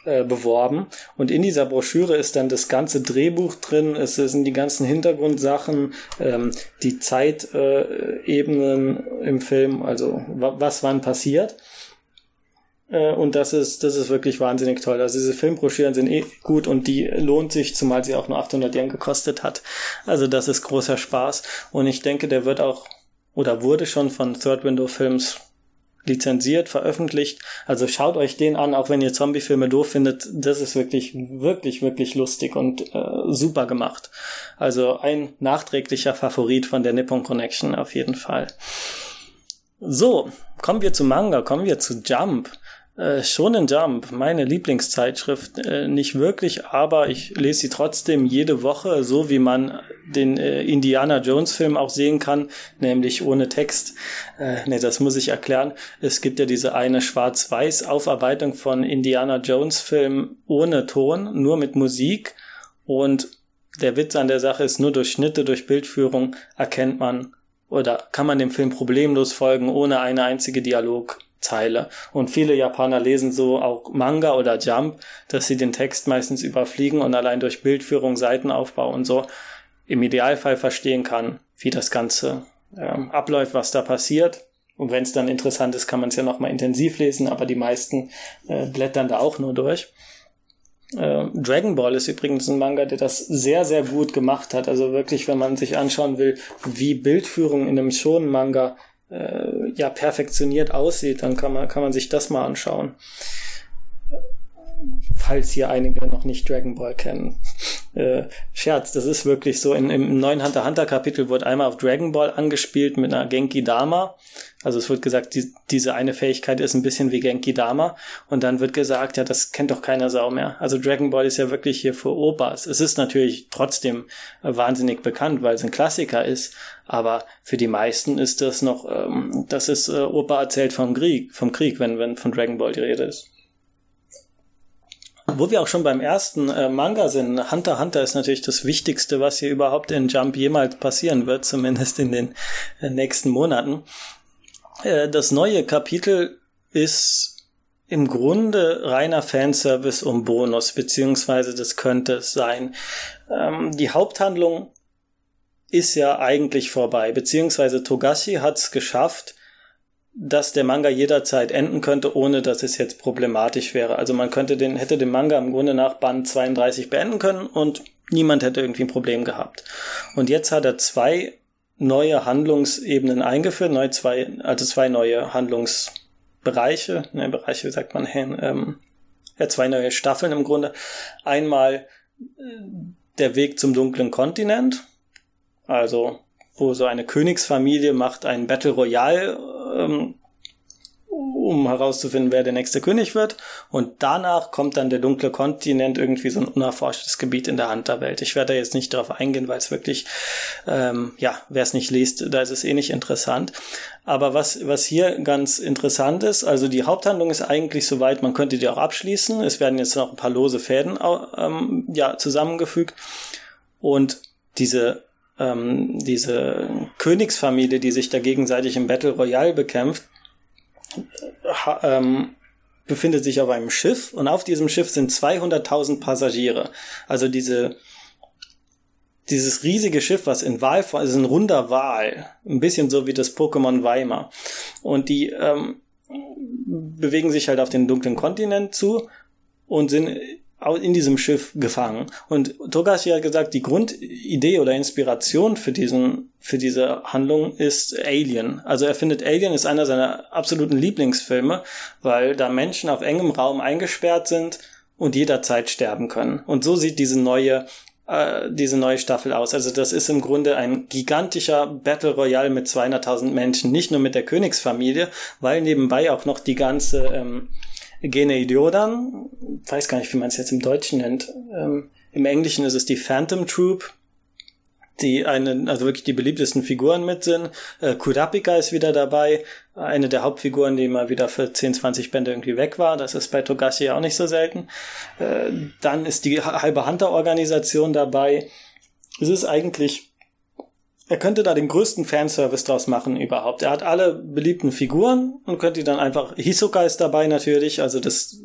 äh, beworben. Und in dieser Broschüre ist dann das ganze Drehbuch drin, es sind die ganzen Hintergrundsachen, ähm, die Zeitebenen äh, im Film, also was wann passiert. äh, und das ist, das ist wirklich wahnsinnig toll. Also diese Filmbroschüren sind eh gut und die lohnt sich, zumal sie auch nur 800 Yen gekostet hat. Also das ist großer Spaß. Und ich denke, der wird auch oder wurde schon von Third Window Films lizenziert, veröffentlicht. Also schaut euch den an, auch wenn ihr Zombie-Filme doof findet. Das ist wirklich, wirklich, wirklich lustig und äh, super gemacht. Also ein nachträglicher Favorit von der Nippon Connection auf jeden Fall. So, kommen wir zu Manga, kommen wir zu Jump. Äh, Shonen Jump, meine Lieblingszeitschrift, äh, nicht wirklich, aber ich lese sie trotzdem jede Woche, so wie man den äh, Indiana Jones Film auch sehen kann, nämlich ohne Text. Äh, ne, das muss ich erklären. Es gibt ja diese eine schwarz-weiß Aufarbeitung von Indiana Jones Film ohne Ton, nur mit Musik und der Witz an der Sache ist, nur durch Schnitte, durch Bildführung erkennt man oder kann man dem Film problemlos folgen, ohne eine einzige Dialog Zeile. Und viele Japaner lesen so auch Manga oder Jump, dass sie den Text meistens überfliegen und allein durch Bildführung, Seitenaufbau und so im Idealfall verstehen kann, wie das Ganze ähm, abläuft, was da passiert. Und wenn es dann interessant ist, kann man es ja nochmal intensiv lesen, aber die meisten äh, blättern da auch nur durch. Äh, Dragon Ball ist übrigens ein Manga, der das sehr, sehr gut gemacht hat. Also wirklich, wenn man sich anschauen will, wie Bildführung in einem Shonen-Manga äh, ja perfektioniert aussieht, dann kann man, kann man sich das mal anschauen. Falls hier einige noch nicht Dragon Ball kennen. Äh, Scherz, das ist wirklich so. In, Im neuen Hunter Hunter Kapitel wird einmal auf Dragon Ball angespielt mit einer Genki Dama. Also es wird gesagt, die, diese eine Fähigkeit ist ein bisschen wie Genki Dama. Und dann wird gesagt, ja, das kennt doch keiner Sau mehr. Also Dragon Ball ist ja wirklich hier für Opas. Es ist natürlich trotzdem wahnsinnig bekannt, weil es ein Klassiker ist. Aber für die meisten ist das noch, ähm, das ist äh, Opa erzählt vom Krieg, vom Krieg, wenn, wenn von Dragon Ball die Rede ist. Wo wir auch schon beim ersten äh, Manga sind, Hunter Hunter ist natürlich das Wichtigste, was hier überhaupt in Jump jemals passieren wird, zumindest in den äh, nächsten Monaten. Äh, das neue Kapitel ist im Grunde reiner Fanservice und Bonus, beziehungsweise das könnte es sein. Ähm, die Haupthandlung ist ja eigentlich vorbei, beziehungsweise Togashi hat es geschafft, dass der Manga jederzeit enden könnte, ohne dass es jetzt problematisch wäre. Also man könnte den, hätte den Manga im Grunde nach Band 32 beenden können und niemand hätte irgendwie ein Problem gehabt. Und jetzt hat er zwei neue Handlungsebenen eingeführt, neu zwei, also zwei neue Handlungsbereiche, ne, Bereiche sagt man, ähm, ja, zwei neue Staffeln im Grunde. Einmal äh, der Weg zum dunklen Kontinent, also wo so eine Königsfamilie macht ein Battle Royale ähm, um herauszufinden, wer der nächste König wird. Und danach kommt dann der dunkle Kontinent, irgendwie so ein unerforschtes Gebiet in der Hunterwelt. Ich werde da jetzt nicht darauf eingehen, weil es wirklich, ähm, ja, wer es nicht liest, da ist es eh nicht interessant. Aber was, was hier ganz interessant ist, also die Haupthandlung ist eigentlich soweit, man könnte die auch abschließen. Es werden jetzt noch ein paar lose Fäden ähm, ja, zusammengefügt. Und diese ähm, diese Königsfamilie, die sich da gegenseitig im Battle Royale bekämpft, ha, ähm, befindet sich auf einem Schiff und auf diesem Schiff sind 200.000 Passagiere. Also diese dieses riesige Schiff, was in Walform, also ein runder Wal, ein bisschen so wie das Pokémon Weimar. Und die ähm, bewegen sich halt auf den dunklen Kontinent zu und sind in diesem Schiff gefangen. Und Togashi hat gesagt, die Grundidee oder Inspiration für diesen, für diese Handlung ist Alien. Also er findet Alien ist einer seiner absoluten Lieblingsfilme, weil da Menschen auf engem Raum eingesperrt sind und jederzeit sterben können. Und so sieht diese neue äh, diese neue Staffel aus. Also das ist im Grunde ein gigantischer Battle Royale mit 200.000 Menschen, nicht nur mit der Königsfamilie, weil nebenbei auch noch die ganze ähm, Geneidiodan, weiß gar nicht, wie man es jetzt im Deutschen nennt. Ähm, Im Englischen ist es die Phantom Troop, die eine, also wirklich die beliebtesten Figuren mit sind. Äh, Kurapika ist wieder dabei, eine der Hauptfiguren, die mal wieder für 10, 20 Bände irgendwie weg war. Das ist bei Togashi auch nicht so selten. Äh, dann ist die halbe Hunter-Organisation dabei. Es ist eigentlich er könnte da den größten Fanservice draus machen überhaupt. Er hat alle beliebten Figuren und könnte dann einfach, Hisoka ist dabei natürlich, also das,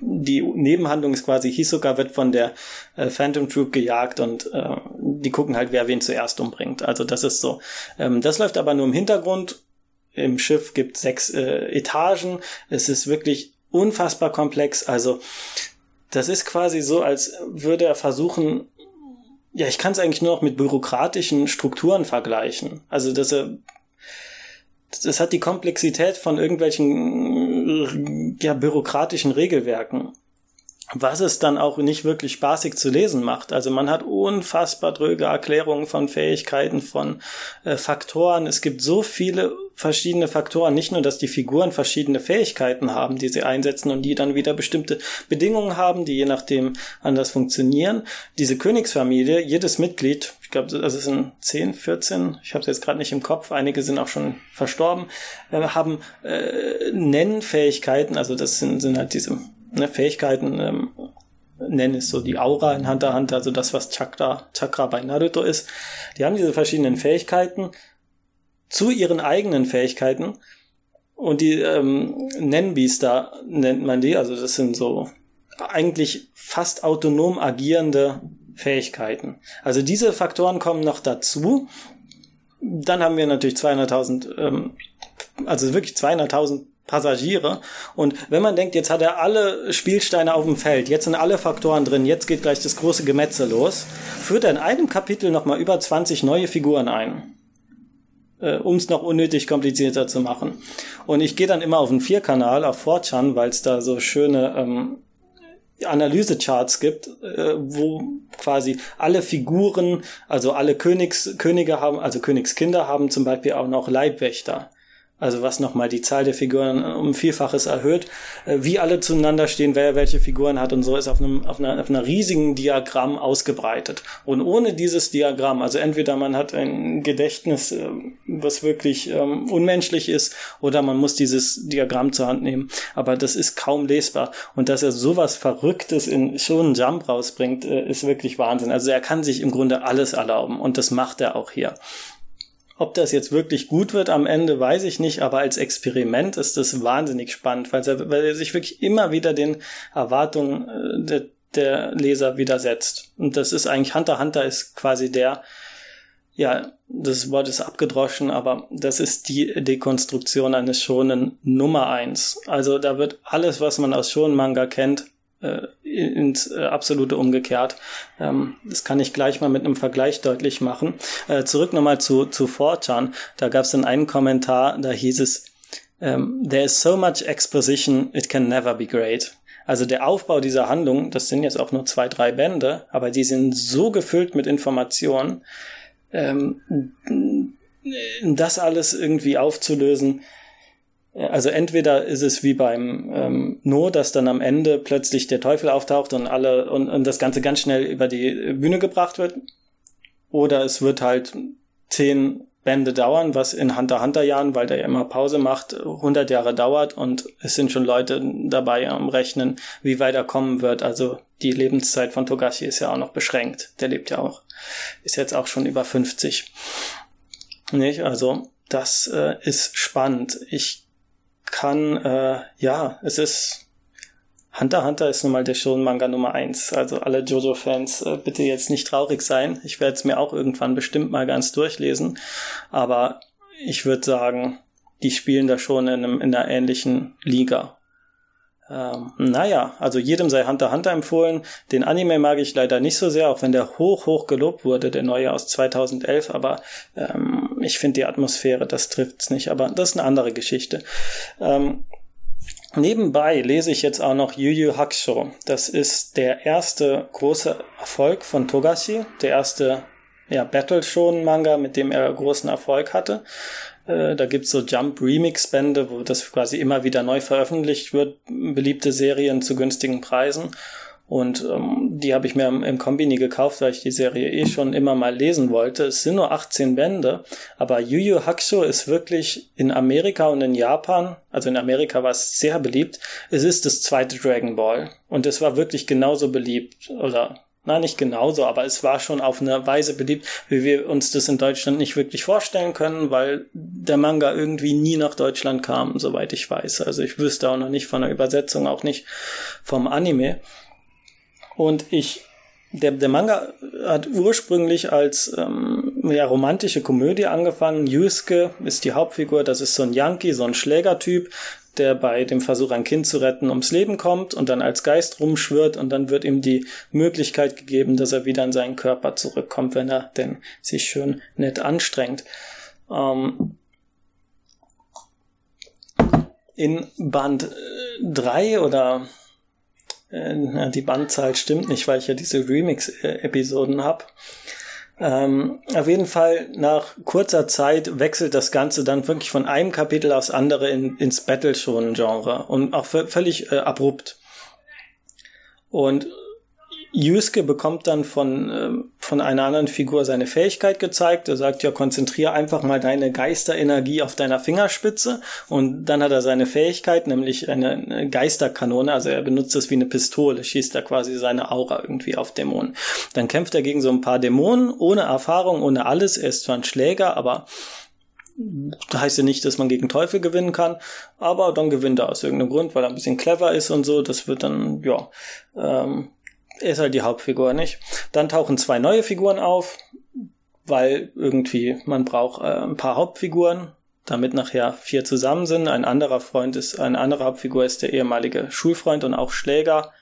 die Nebenhandlung ist quasi, Hisoka wird von der äh, Phantom Troop gejagt und äh, die gucken halt, wer wen zuerst umbringt. Also das ist so. Ähm, das läuft aber nur im Hintergrund. Im Schiff gibt sechs äh, Etagen. Es ist wirklich unfassbar komplex. Also das ist quasi so, als würde er versuchen, ja, ich kann es eigentlich nur noch mit bürokratischen Strukturen vergleichen. Also dass er das hat die Komplexität von irgendwelchen ja, bürokratischen Regelwerken was es dann auch nicht wirklich spaßig zu lesen macht. Also man hat unfassbar dröge Erklärungen von Fähigkeiten, von äh, Faktoren. Es gibt so viele verschiedene Faktoren. Nicht nur, dass die Figuren verschiedene Fähigkeiten haben, die sie einsetzen und die dann wieder bestimmte Bedingungen haben, die je nachdem anders funktionieren. Diese Königsfamilie, jedes Mitglied, ich glaube, es sind 10, 14, ich habe es jetzt gerade nicht im Kopf, einige sind auch schon verstorben, äh, haben äh, Nennfähigkeiten, also das sind, sind halt diese ne, Fähigkeiten ähm, nennen es so die Aura in Hunter Hunter, also das, was Chakra, Chakra bei Naruto ist. Die haben diese verschiedenen Fähigkeiten zu ihren eigenen Fähigkeiten und die ähm, Nenbiester nennt man die, also das sind so eigentlich fast autonom agierende Fähigkeiten. Also diese Faktoren kommen noch dazu. Dann haben wir natürlich 200.000, ähm, also wirklich 200.000 Passagiere. Und wenn man denkt, jetzt hat er alle Spielsteine auf dem Feld, jetzt sind alle Faktoren drin, jetzt geht gleich das große Gemetzel los, führt er in einem Kapitel nochmal über 20 neue Figuren ein. Äh, um es noch unnötig komplizierter zu machen. Und ich gehe dann immer auf den Vierkanal, auf 4chan, weil es da so schöne ähm, Analysecharts gibt, äh, wo quasi alle Figuren, also alle Königs, Könige haben, also Königskinder haben zum Beispiel auch noch Leibwächter also was nochmal die Zahl der Figuren um Vielfaches erhöht, äh, wie alle zueinander stehen, wer welche Figuren hat und so ist auf einem auf einer, auf einer riesigen Diagramm ausgebreitet. Und ohne dieses Diagramm, also entweder man hat ein Gedächtnis, äh, was wirklich ähm, unmenschlich ist, oder man muss dieses Diagramm zur Hand nehmen, aber das ist kaum lesbar. Und dass er sowas Verrücktes in schon Jump rausbringt, äh, ist wirklich Wahnsinn. Also er kann sich im Grunde alles erlauben und das macht er auch hier. Ob das jetzt wirklich gut wird am Ende, weiß ich nicht, aber als Experiment ist das wahnsinnig spannend, weil er, weil er sich wirklich immer wieder den Erwartungen äh, der, der Leser widersetzt. Und das ist eigentlich Hunter Hunter ist quasi der, ja, das Wort ist abgedroschen, aber das ist die Dekonstruktion eines Schonen Nummer eins. Also da wird alles, was man aus Schonen Manga kennt, äh, ins äh, absolute umgekehrt. Ähm, das kann ich gleich mal mit einem Vergleich deutlich machen. Äh, zurück nochmal zu, zu 4chan. Da gab es dann einen Kommentar, da hieß es, ähm, There is so much exposition, it can never be great. Also der Aufbau dieser Handlung, das sind jetzt auch nur zwei, drei Bände, aber die sind so gefüllt mit Informationen, ähm, das alles irgendwie aufzulösen, also entweder ist es wie beim ähm, No, dass dann am Ende plötzlich der Teufel auftaucht und alle und, und das Ganze ganz schnell über die Bühne gebracht wird, oder es wird halt zehn Bände dauern, was in Hunter Hunter Jahren, weil der ja immer Pause macht, 100 Jahre dauert und es sind schon Leute dabei am Rechnen, wie weit er kommen wird. Also die Lebenszeit von Togashi ist ja auch noch beschränkt. Der lebt ja auch, ist jetzt auch schon über 50. Nicht? Also das äh, ist spannend. Ich kann, äh, ja, es ist Hunter Hunter ist nun mal der Shonen-Manga Nummer eins. Also alle Jojo-Fans, äh, bitte jetzt nicht traurig sein. Ich werde es mir auch irgendwann bestimmt mal ganz durchlesen. Aber ich würde sagen, die spielen da schon in, einem, in einer ähnlichen Liga. Ähm, naja, also jedem sei Hunter Hunter empfohlen. Den Anime mag ich leider nicht so sehr, auch wenn der hoch, hoch gelobt wurde, der neue aus 2011. Aber ähm, ich finde die Atmosphäre, das trifft's nicht. Aber das ist eine andere Geschichte. Ähm, Nebenbei lese ich jetzt auch noch Yu Yu Hakusho. Das ist der erste große Erfolg von Togashi, der erste ja, Battle Shonen Manga, mit dem er großen Erfolg hatte. Äh, da gibt's so Jump Remix Bände, wo das quasi immer wieder neu veröffentlicht wird, beliebte Serien zu günstigen Preisen. Und ähm, die habe ich mir im, Kombini gekauft, weil ich die Serie eh schon immer mal lesen wollte. Es sind nur 18 Bände, aber Yu Yu Hakusho ist wirklich in Amerika und in Japan, also in Amerika war es sehr beliebt. Es ist das zweite Dragon Ball und es war wirklich genauso beliebt oder na nicht genauso, aber es war schon auf eine Weise beliebt, wie wir uns das in Deutschland nicht wirklich vorstellen können, weil der Manga irgendwie nie nach Deutschland kam, soweit ich weiß. Also ich wüsste auch noch nicht von der Übersetzung, auch nicht vom Anime. Und ich, der, der Manga hat ursprünglich als ähm, ja, romantische Komödie angefangen. Yusuke ist die Hauptfigur, das ist so ein Yankee, so ein Schlägertyp, der bei dem Versuch, ein Kind zu retten, ums Leben kommt und dann als Geist rumschwirrt und dann wird ihm die Möglichkeit gegeben, dass er wieder in seinen Körper zurückkommt, wenn er denn sich schön nett anstrengt. Ähm in Band 3 äh, oder äh, die Bandzahl stimmt nicht, weil ich ja diese Remix-Episoden habe. Ähm, auf jeden Fall nach kurzer Zeit wechselt das Ganze dann wirklich von einem Kapitel aufs andere in, ins Battle-Shonen-Genre und auch völlig äh, abrupt. Und Yusuke bekommt dann von, äh, von einer anderen Figur seine Fähigkeit gezeigt. Er sagt, ja, konzentriere einfach mal deine Geisterenergie auf deiner Fingerspitze. Und dann hat er seine Fähigkeit, nämlich eine, Geisterkanone. Also er benutzt das wie eine Pistole, schießt da quasi seine Aura irgendwie auf Dämonen. Dann kämpft er gegen so ein paar Dämonen, ohne Erfahrung, ohne alles. Er ist zwar ein Schläger, aber das heißt ja nicht, dass man gegen Teufel gewinnen kann, aber dann gewinnt er aus irgendeinem Grund, weil er ein bisschen clever ist und so. Das wird dann, ja, ähm, er ist halt die Hauptfigur, nicht? Dann tauchen zwei neue Figuren auf, weil irgendwie man braucht äh, ein paar Hauptfiguren, damit nachher vier zusammen sind. Ein anderer Freund ist, eine andere Hauptfigur ist der ehemalige Schulfreund und auch Schläger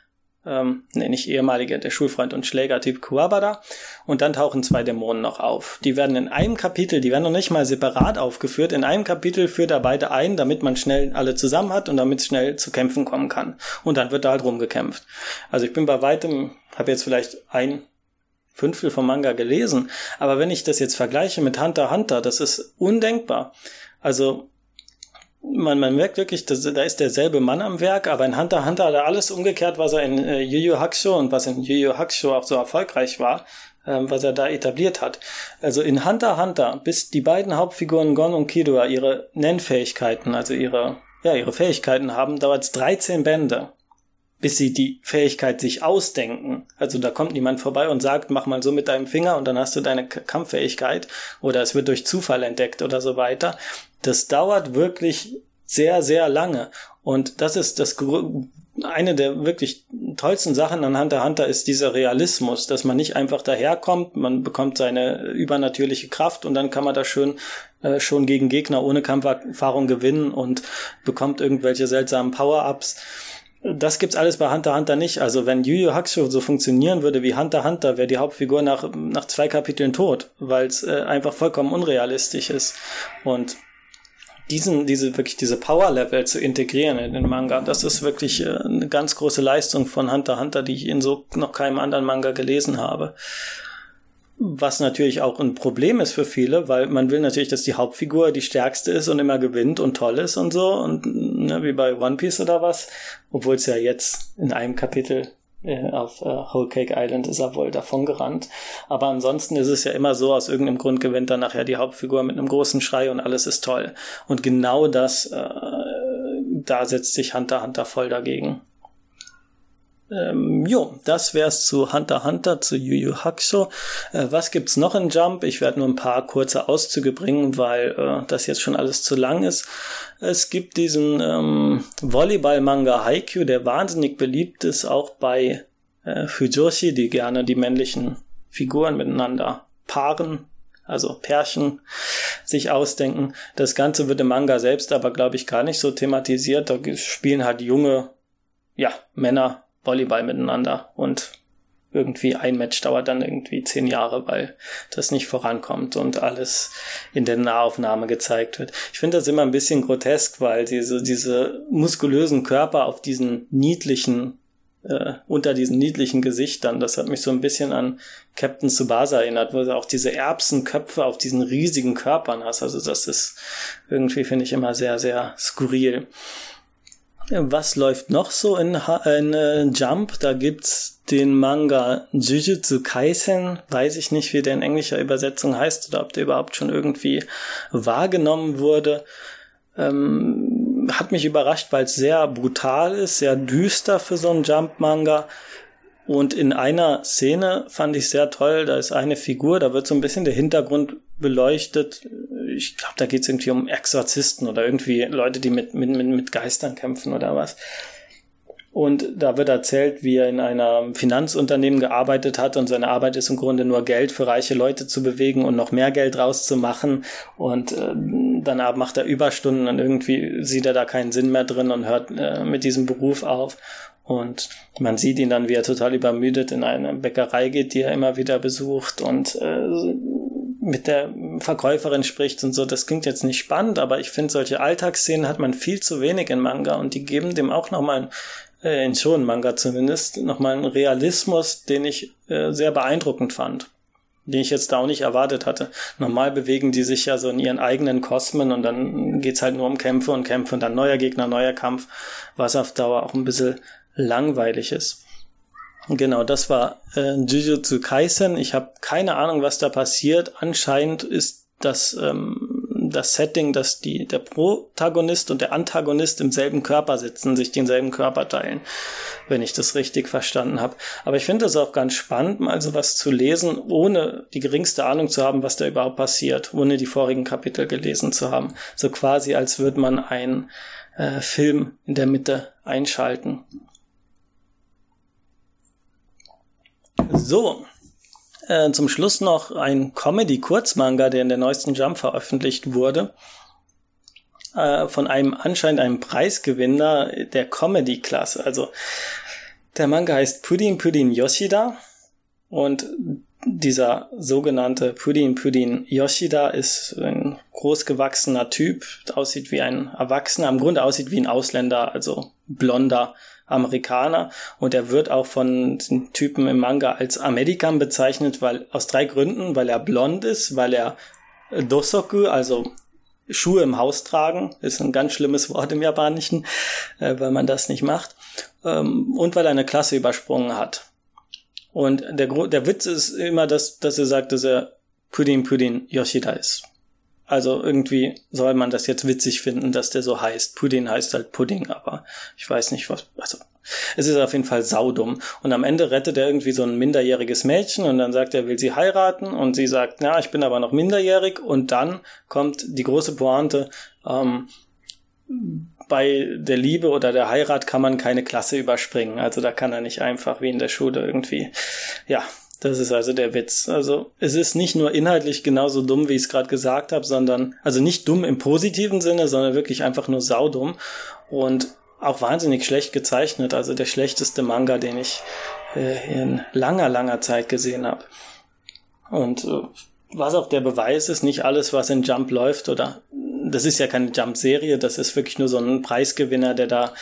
ähm, nee, nicht ehemaliger, der Schulfreund und Schlägertyp Kuwabada. Und dann tauchen zwei Dämonen noch auf. Die werden in einem Kapitel, die werden noch nicht mal separat aufgeführt. In einem Kapitel führt er beide ein, damit man schnell alle zusammen hat und damit es schnell zu Kämpfen kommen kann. Und dann wird da halt rumgekämpft. Also ich bin bei weitem, habe jetzt vielleicht ein Fünftel vom Manga gelesen, aber wenn ich das jetzt vergleiche mit Hunter Hunter, das ist undenkbar. Also man, man merkt wirklich, dass, da ist derselbe Mann am Werk, aber in Hunter Hunter hat er alles umgekehrt, was er in äh, Yu Yu Hakusho und was in Yu Yu Hakusho auch so erfolgreich war, ähm, was er da etabliert hat. Also in Hunter Hunter, bis die beiden Hauptfiguren Gon und Killua ihre Nennfähigkeiten, also ihre, ja, ihre Fähigkeiten haben, dauert es 13 Bände bis sie die Fähigkeit sich ausdenken. Also da kommt niemand vorbei und sagt, mach mal so mit deinem Finger und dann hast du deine Kampffähigkeit oder es wird durch Zufall entdeckt oder so weiter. Das dauert wirklich sehr, sehr lange. Und das ist das eine der wirklich tollsten Sachen an Hunter Hunter ist dieser Realismus, dass man nicht einfach daherkommt, man bekommt seine übernatürliche Kraft und dann kann man da schön äh, schon gegen Gegner ohne Kampferfahrung gewinnen und bekommt irgendwelche seltsamen Power-Ups das gibt's alles bei Hunter Hunter nicht. Also wenn Yu Yu Hakusho so funktionieren würde wie Hunter Hunter, wäre die Hauptfigur nach, nach zwei Kapiteln tot, weil es äh, einfach vollkommen unrealistisch ist. Und diesen, diese, wirklich diese Power-Level zu integrieren in den Manga, das ist wirklich äh, eine ganz große Leistung von Hunter Hunter, die ich in so noch keinem anderen Manga gelesen habe. was natürlich auch ein Problem ist für viele, weil man will natürlich, dass die Hauptfigur die stärkste ist und immer gewinnt und toll ist und so und ne, wie bei One Piece oder was, obwohl es ja jetzt in einem Kapitel äh, auf äh, Whole Cake Island ist er wohl davon gerannt. Aber ansonsten ist es ja immer so, aus irgendeinem Grund gewinnt dann nachher die Hauptfigur mit einem großen Schrei und alles ist toll. Und genau das, äh, da setzt sich Hunter Hunter voll dagegen. Ähm, jo, das wär's zu Hunter Hunter, zu Yu Yu Hakusho. Äh, was gibt's noch in Jump? Ich werde nur ein paar kurze Auszüge bringen, weil äh, das jetzt schon alles zu lang ist. Es gibt diesen ähm, Volleyball-Manga Haikyuu, der wahnsinnig beliebt ist, auch bei äh, Fujoshi, die gerne die männlichen Figuren miteinander paaren, also Pärchen sich ausdenken. Das Ganze wird im Manga selbst aber, glaube ich, gar nicht so thematisiert. Da spielen halt junge, ja, Männer Volleyball miteinander und irgendwie ein Match dauert dann irgendwie zehn Jahre, weil das nicht vorankommt und alles in der Nahaufnahme gezeigt wird. Ich finde das immer ein bisschen grotesk, weil diese, diese muskulösen Körper auf diesen niedlichen, äh, unter diesen niedlichen Gesichtern, das hat mich so ein bisschen an Captain Tsubasa erinnert, wo du auch diese Erbsenköpfe auf diesen riesigen Körpern hast. Also das ist irgendwie, finde ich, immer sehr, sehr skurril. Was läuft noch so in, in äh, Jump? Da gibt's den Manga Jujutsu Kaisen. Weiß ich nicht, wie der in englischer Übersetzung heißt oder ob der überhaupt schon irgendwie wahrgenommen wurde. Ähm, hat mich überrascht, weil es sehr brutal ist, sehr düster für so einen Jump-Manga. Und in einer Szene fand ich sehr toll, da ist eine Figur, da wird so ein bisschen der Hintergrund beleuchtet, ich glaube, da geht es irgendwie um Exorzisten oder irgendwie Leute, die mit, mit, mit Geistern kämpfen oder was. Und da wird erzählt, wie er in einem Finanzunternehmen gearbeitet hat und seine Arbeit ist im Grunde nur Geld für reiche Leute zu bewegen und noch mehr Geld rauszumachen. Und äh, danach macht er Überstunden und irgendwie sieht er da keinen Sinn mehr drin und hört äh, mit diesem Beruf auf. Und man sieht ihn dann, wie er total übermüdet in eine Bäckerei geht, die er immer wieder besucht und äh, mit der Verkäuferin spricht und so, das klingt jetzt nicht spannend, aber ich finde, solche Alltagsszenen hat man viel zu wenig in Manga und die geben dem auch nochmal, äh, in schon Manga zumindest, nochmal einen Realismus, den ich äh, sehr beeindruckend fand den ich jetzt da auch nicht erwartet hatte. Normal bewegen die sich ja so in ihren eigenen Kosmen und dann geht's halt nur um Kämpfe und Kämpfe und dann neuer Gegner, neuer Kampf, was auf Dauer auch ein bisschen langweilig ist. Genau, das war äh, Jujutsu Kaisen. Ich habe keine Ahnung, was da passiert. Anscheinend ist das ähm, das Setting, dass die der Protagonist und der Antagonist im selben Körper sitzen, sich denselben Körper teilen, wenn ich das richtig verstanden habe. Aber ich finde das auch ganz spannend, mal so was zu lesen, ohne die geringste Ahnung zu haben, was da überhaupt passiert, ohne die vorigen Kapitel gelesen zu haben. So quasi, als würde man einen äh, Film in der Mitte einschalten. So, äh, zum Schluss noch ein Comedy-Kurzmanga, der in der neuesten Jump veröffentlicht wurde. Äh, von einem anscheinend einem Preisgewinner der Comedy-Klasse. Also der Manga heißt Pudin Pudin Yoshida und dieser sogenannte Pudin Pudin Yoshida ist ein großgewachsener Typ, aussieht wie ein Erwachsener, im Grunde aussieht wie ein Ausländer, also blonder Amerikaner und er wird auch von den Typen im Manga als Amerikan bezeichnet, weil aus drei Gründen, weil er blond ist, weil er Dosoku, also Schuhe im Haus tragen, ist ein ganz schlimmes Wort im Japanischen, äh, weil man das nicht macht, ähm, und weil er eine Klasse übersprungen hat. Und der, der Witz ist immer, dass, dass er sagt, dass er Pudin Pudin Yoshida ist. Also irgendwie soll man das jetzt witzig finden, dass der so heißt. Pudding heißt halt Pudding, aber ich weiß nicht was. Also es ist auf jeden Fall saudumm. Und am Ende rettet er irgendwie so ein minderjähriges Mädchen und dann sagt er, will sie heiraten und sie sagt, na, ich bin aber noch minderjährig und dann kommt die große Pointe, ähm, bei der Liebe oder der Heirat kann man keine Klasse überspringen. Also da kann er nicht einfach wie in der Schule irgendwie, ja, das ist also der Witz. Also es ist nicht nur inhaltlich genauso dumm, wie ich es gerade gesagt habe, sondern also nicht dumm im positiven Sinne, sondern wirklich einfach nur saudumm und auch wahnsinnig schlecht gezeichnet. Also der schlechteste Manga, den ich äh, in langer, langer Zeit gesehen habe. Und äh, was auch der Beweis ist, nicht alles, was in Jump läuft oder das ist ja keine Jump-Serie, das ist wirklich nur so ein Preisgewinner, der da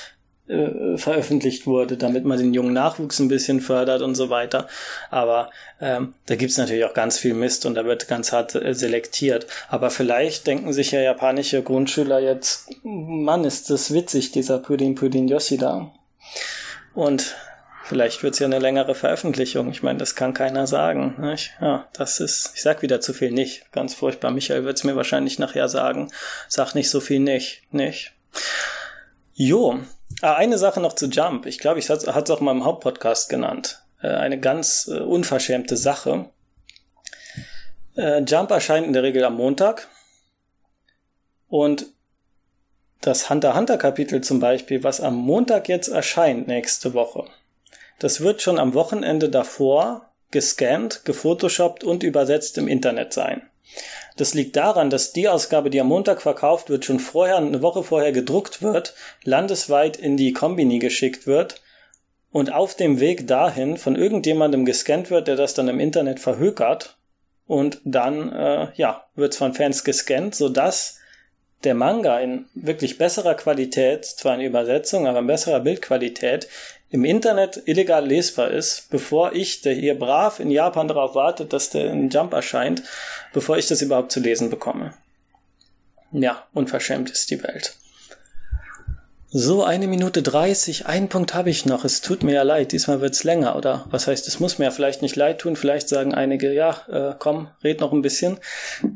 äh, veröffentlicht wurde, damit man den jungen Nachwuchs ein bisschen fördert und so weiter. Aber ähm, da gibt's natürlich auch ganz viel Mist und da wird ganz hart äh, selektiert. Aber vielleicht denken sich ja japanische Grundschüler jetzt, Mann, ist das witzig, dieser Pudin Pudin Yoshida. Und vielleicht wird's ja eine längere Veröffentlichung. Ich meine, das kann keiner sagen. Nicht? Ja, das ist, ich sag wieder zu viel nicht. Ganz furchtbar. Michael wird's mir wahrscheinlich nachher sagen. Sag nicht so viel nicht. Nicht? Jo, Ah, eine Sache noch zu Jump. Ich glaube, ich hatte es auch mal im Hauptpodcast genannt. Äh, eine ganz äh, unverschämte Sache. Äh, Jump erscheint in der Regel am Montag. Und das Hunter Hunter Kapitel zum Beispiel, was am Montag jetzt erscheint nächste Woche, das wird schon am Wochenende davor gescannt, gefotoshoppt und übersetzt im Internet sein. Das liegt daran, dass die Ausgabe, die am Montag verkauft wird, schon vorher, eine Woche vorher gedruckt wird, landesweit in die Kombini geschickt wird und auf dem Weg dahin von irgendjemandem gescannt wird, der das dann im Internet verhökert und dann, äh, ja, wird's von Fans gescannt, sodass der Manga in wirklich besserer Qualität, zwar in Übersetzung, aber in besserer Bildqualität, im Internet illegal lesbar ist, bevor ich, der hier brav in Japan darauf wartet, dass der in Jump erscheint, bevor ich das überhaupt zu lesen bekomme. Ja, unverschämt ist die Welt. So, eine Minute dreißig, einen Punkt habe ich noch. Es tut mir ja leid, diesmal wird's länger, oder? Was heißt, es muss mir ja vielleicht nicht leid tun. Vielleicht sagen einige, ja, äh, komm, red noch ein bisschen.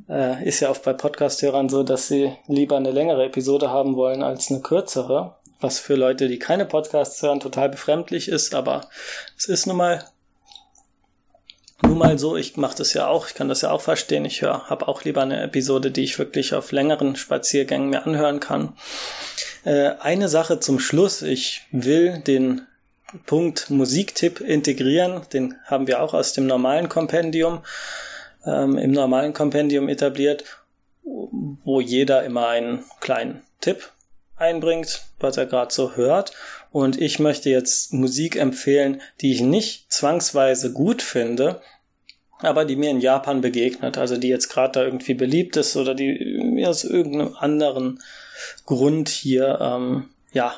Äh, ist ja oft bei Podcast-Hörern so, dass sie lieber eine längere Episode haben wollen als eine kürzere. Was für Leute, die keine Podcasts hören, total befremdlich ist, aber es ist nun mal nun mal so, ich mache das ja auch, ich kann das ja auch verstehen. Ich habe auch lieber eine Episode, die ich wirklich auf längeren Spaziergängen mir anhören kann. Äh, eine Sache zum Schluss, ich will den Punkt Musiktipp integrieren, den haben wir auch aus dem normalen Kompendium, ähm, im normalen Kompendium etabliert, wo jeder immer einen kleinen Tipp einbringt, was er gerade so hört. Und ich möchte jetzt Musik empfehlen, die ich nicht zwangsweise gut finde, aber die mir in Japan begegnet. Also die jetzt gerade da irgendwie beliebt ist oder die mir aus irgendeinem anderen Grund hier, ähm, ja,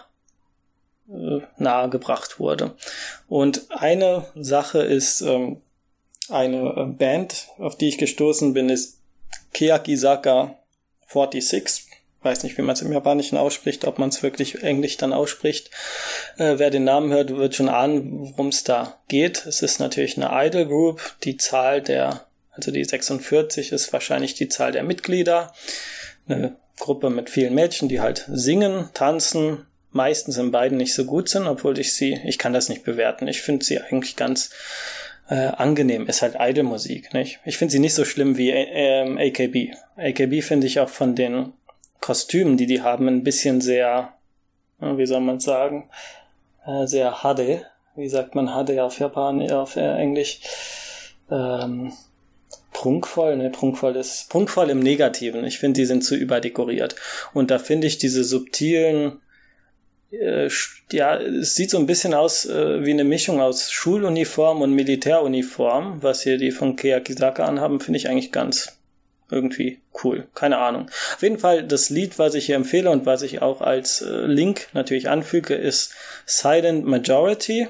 äh, nahegebracht wurde. Und eine Sache ist ähm, eine äh, Band, auf die ich gestoßen bin, ist Keakisaka 46 weiß nicht, wie man es im Japanischen ausspricht, ob man es wirklich Englisch dann ausspricht. Äh, wer den Namen hört, wird schon ahnen, worum es da geht. Es ist natürlich eine Idol Group. Die Zahl der, also die 46 ist wahrscheinlich die Zahl der Mitglieder. Eine Gruppe mit vielen Mädchen, die halt singen, tanzen, meistens in beiden nicht so gut sind, obwohl ich sie, ich kann das nicht bewerten. Ich finde sie eigentlich ganz äh, angenehm. Ist halt Idol-Musik, nicht? Ich finde sie nicht so schlimm wie äh, AKB. AKB finde ich auch von den Kostümen, die die haben, ein bisschen sehr, wie soll man sagen, äh, sehr hade. Wie sagt man hade auf Japan, auf äh, Englisch? Ähm, prunkvoll, ne, prunkvoll ist, prunkvoll im Negativen. Ich finde, die sind zu überdekoriert. Und da finde ich diese subtilen, äh, ja, es sieht so ein bisschen aus äh, wie eine Mischung aus Schuluniform und Militäruniform, was hier die von Keakisaka anhaben, finde ich eigentlich ganz irgendwie cool. Keine Ahnung. Auf jeden Fall, das Lied, was ich hier empfehle und was ich auch als äh, Link natürlich anfüge, ist Silent Majority.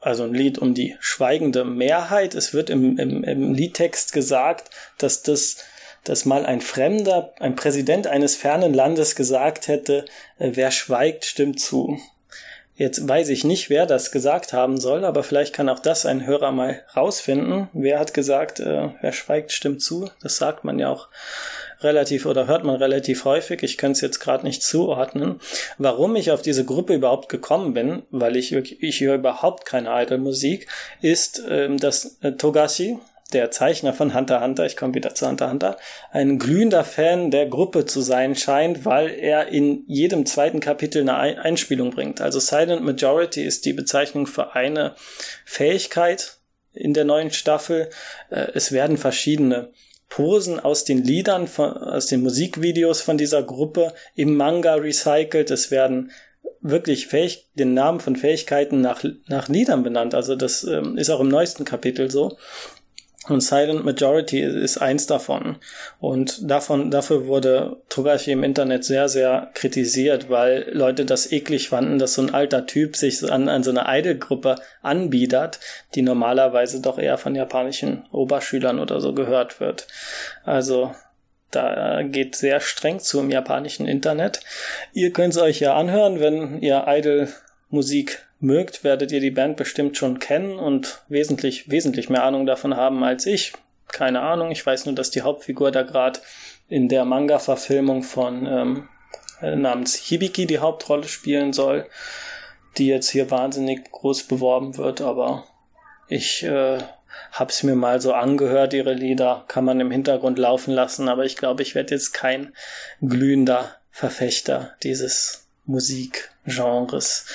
Also ein Lied um die schweigende Mehrheit. Es wird im, im, im Liedtext gesagt, dass das dass mal ein Fremder, ein Präsident eines fernen Landes gesagt hätte, äh, wer schweigt, stimmt zu. Jetzt weiß ich nicht, wer das gesagt haben soll, aber vielleicht kann auch das ein Hörer mal rausfinden. Wer hat gesagt, äh, wer schweigt, stimmt zu? Das sagt man ja auch relativ oder hört man relativ häufig. Ich kann es jetzt gerade nicht zuordnen. Warum ich auf diese Gruppe überhaupt gekommen bin, weil ich, ich höre überhaupt keine Idol-Musik, ist, ähm, dass äh, Togashi, der Zeichner von Hunter Hunter, ich komme wieder zu Hunter Hunter, ein glühender Fan der Gruppe zu sein scheint, weil er in jedem zweiten Kapitel eine Einspielung bringt. Also Silent Majority ist die Bezeichnung für eine Fähigkeit in der neuen Staffel. Äh, es werden verschiedene Posen aus den Liedern, von, aus den Musikvideos von dieser Gruppe im Manga recycelt. Es werden wirklich fähig, den Namen von Fähigkeiten nach, nach Liedern benannt. Also das ähm, ist auch im neuesten Kapitel so. Und Silent Majority ist eins davon. Und davon, dafür wurde Togashi im Internet sehr, sehr kritisiert, weil Leute das eklig fanden, dass so ein alter Typ sich an, an so eine Idol-Gruppe anbiedert, die normalerweise doch eher von japanischen Oberschülern oder so gehört wird. Also, da geht sehr streng zu im japanischen Internet. Ihr könnt es euch ja anhören, wenn ihr Idol-Musik mögt, werdet ihr die Band bestimmt schon kennen und wesentlich, wesentlich mehr Ahnung davon haben als ich. Keine Ahnung, ich weiß nur, dass die Hauptfigur da gerade in der Manga-Verfilmung von ähm, äh, namens Hibiki die Hauptrolle spielen soll, die jetzt hier wahnsinnig groß beworben wird, aber ich äh, hab's mir mal so angehört, ihre Lieder kann man im Hintergrund laufen lassen, aber ich glaube, ich werde jetzt kein glühender Verfechter dieses Musikgenres.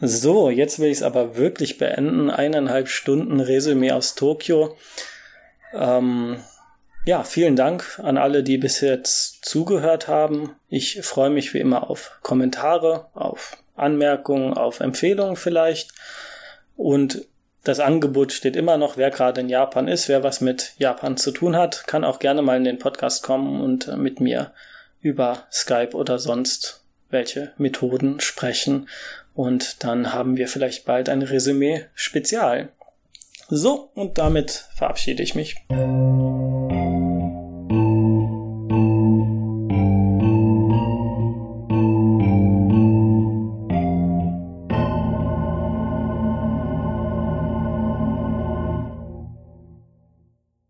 So, jetzt will ich es aber wirklich beenden. Eineinhalb Stunden Resümee aus Tokio. Ähm, ja, vielen Dank an alle, die bis jetzt zugehört haben. Ich freue mich wie immer auf Kommentare, auf Anmerkungen, auf Empfehlungen vielleicht. Und das Angebot steht immer noch, wer gerade in Japan ist, wer was mit Japan zu tun hat, kann auch gerne mal in den Podcast kommen und mit mir über Skype oder sonst welche Methoden sprechen und dann haben wir vielleicht bald ein Resümee Spezial. So, und damit verabschiede ich mich.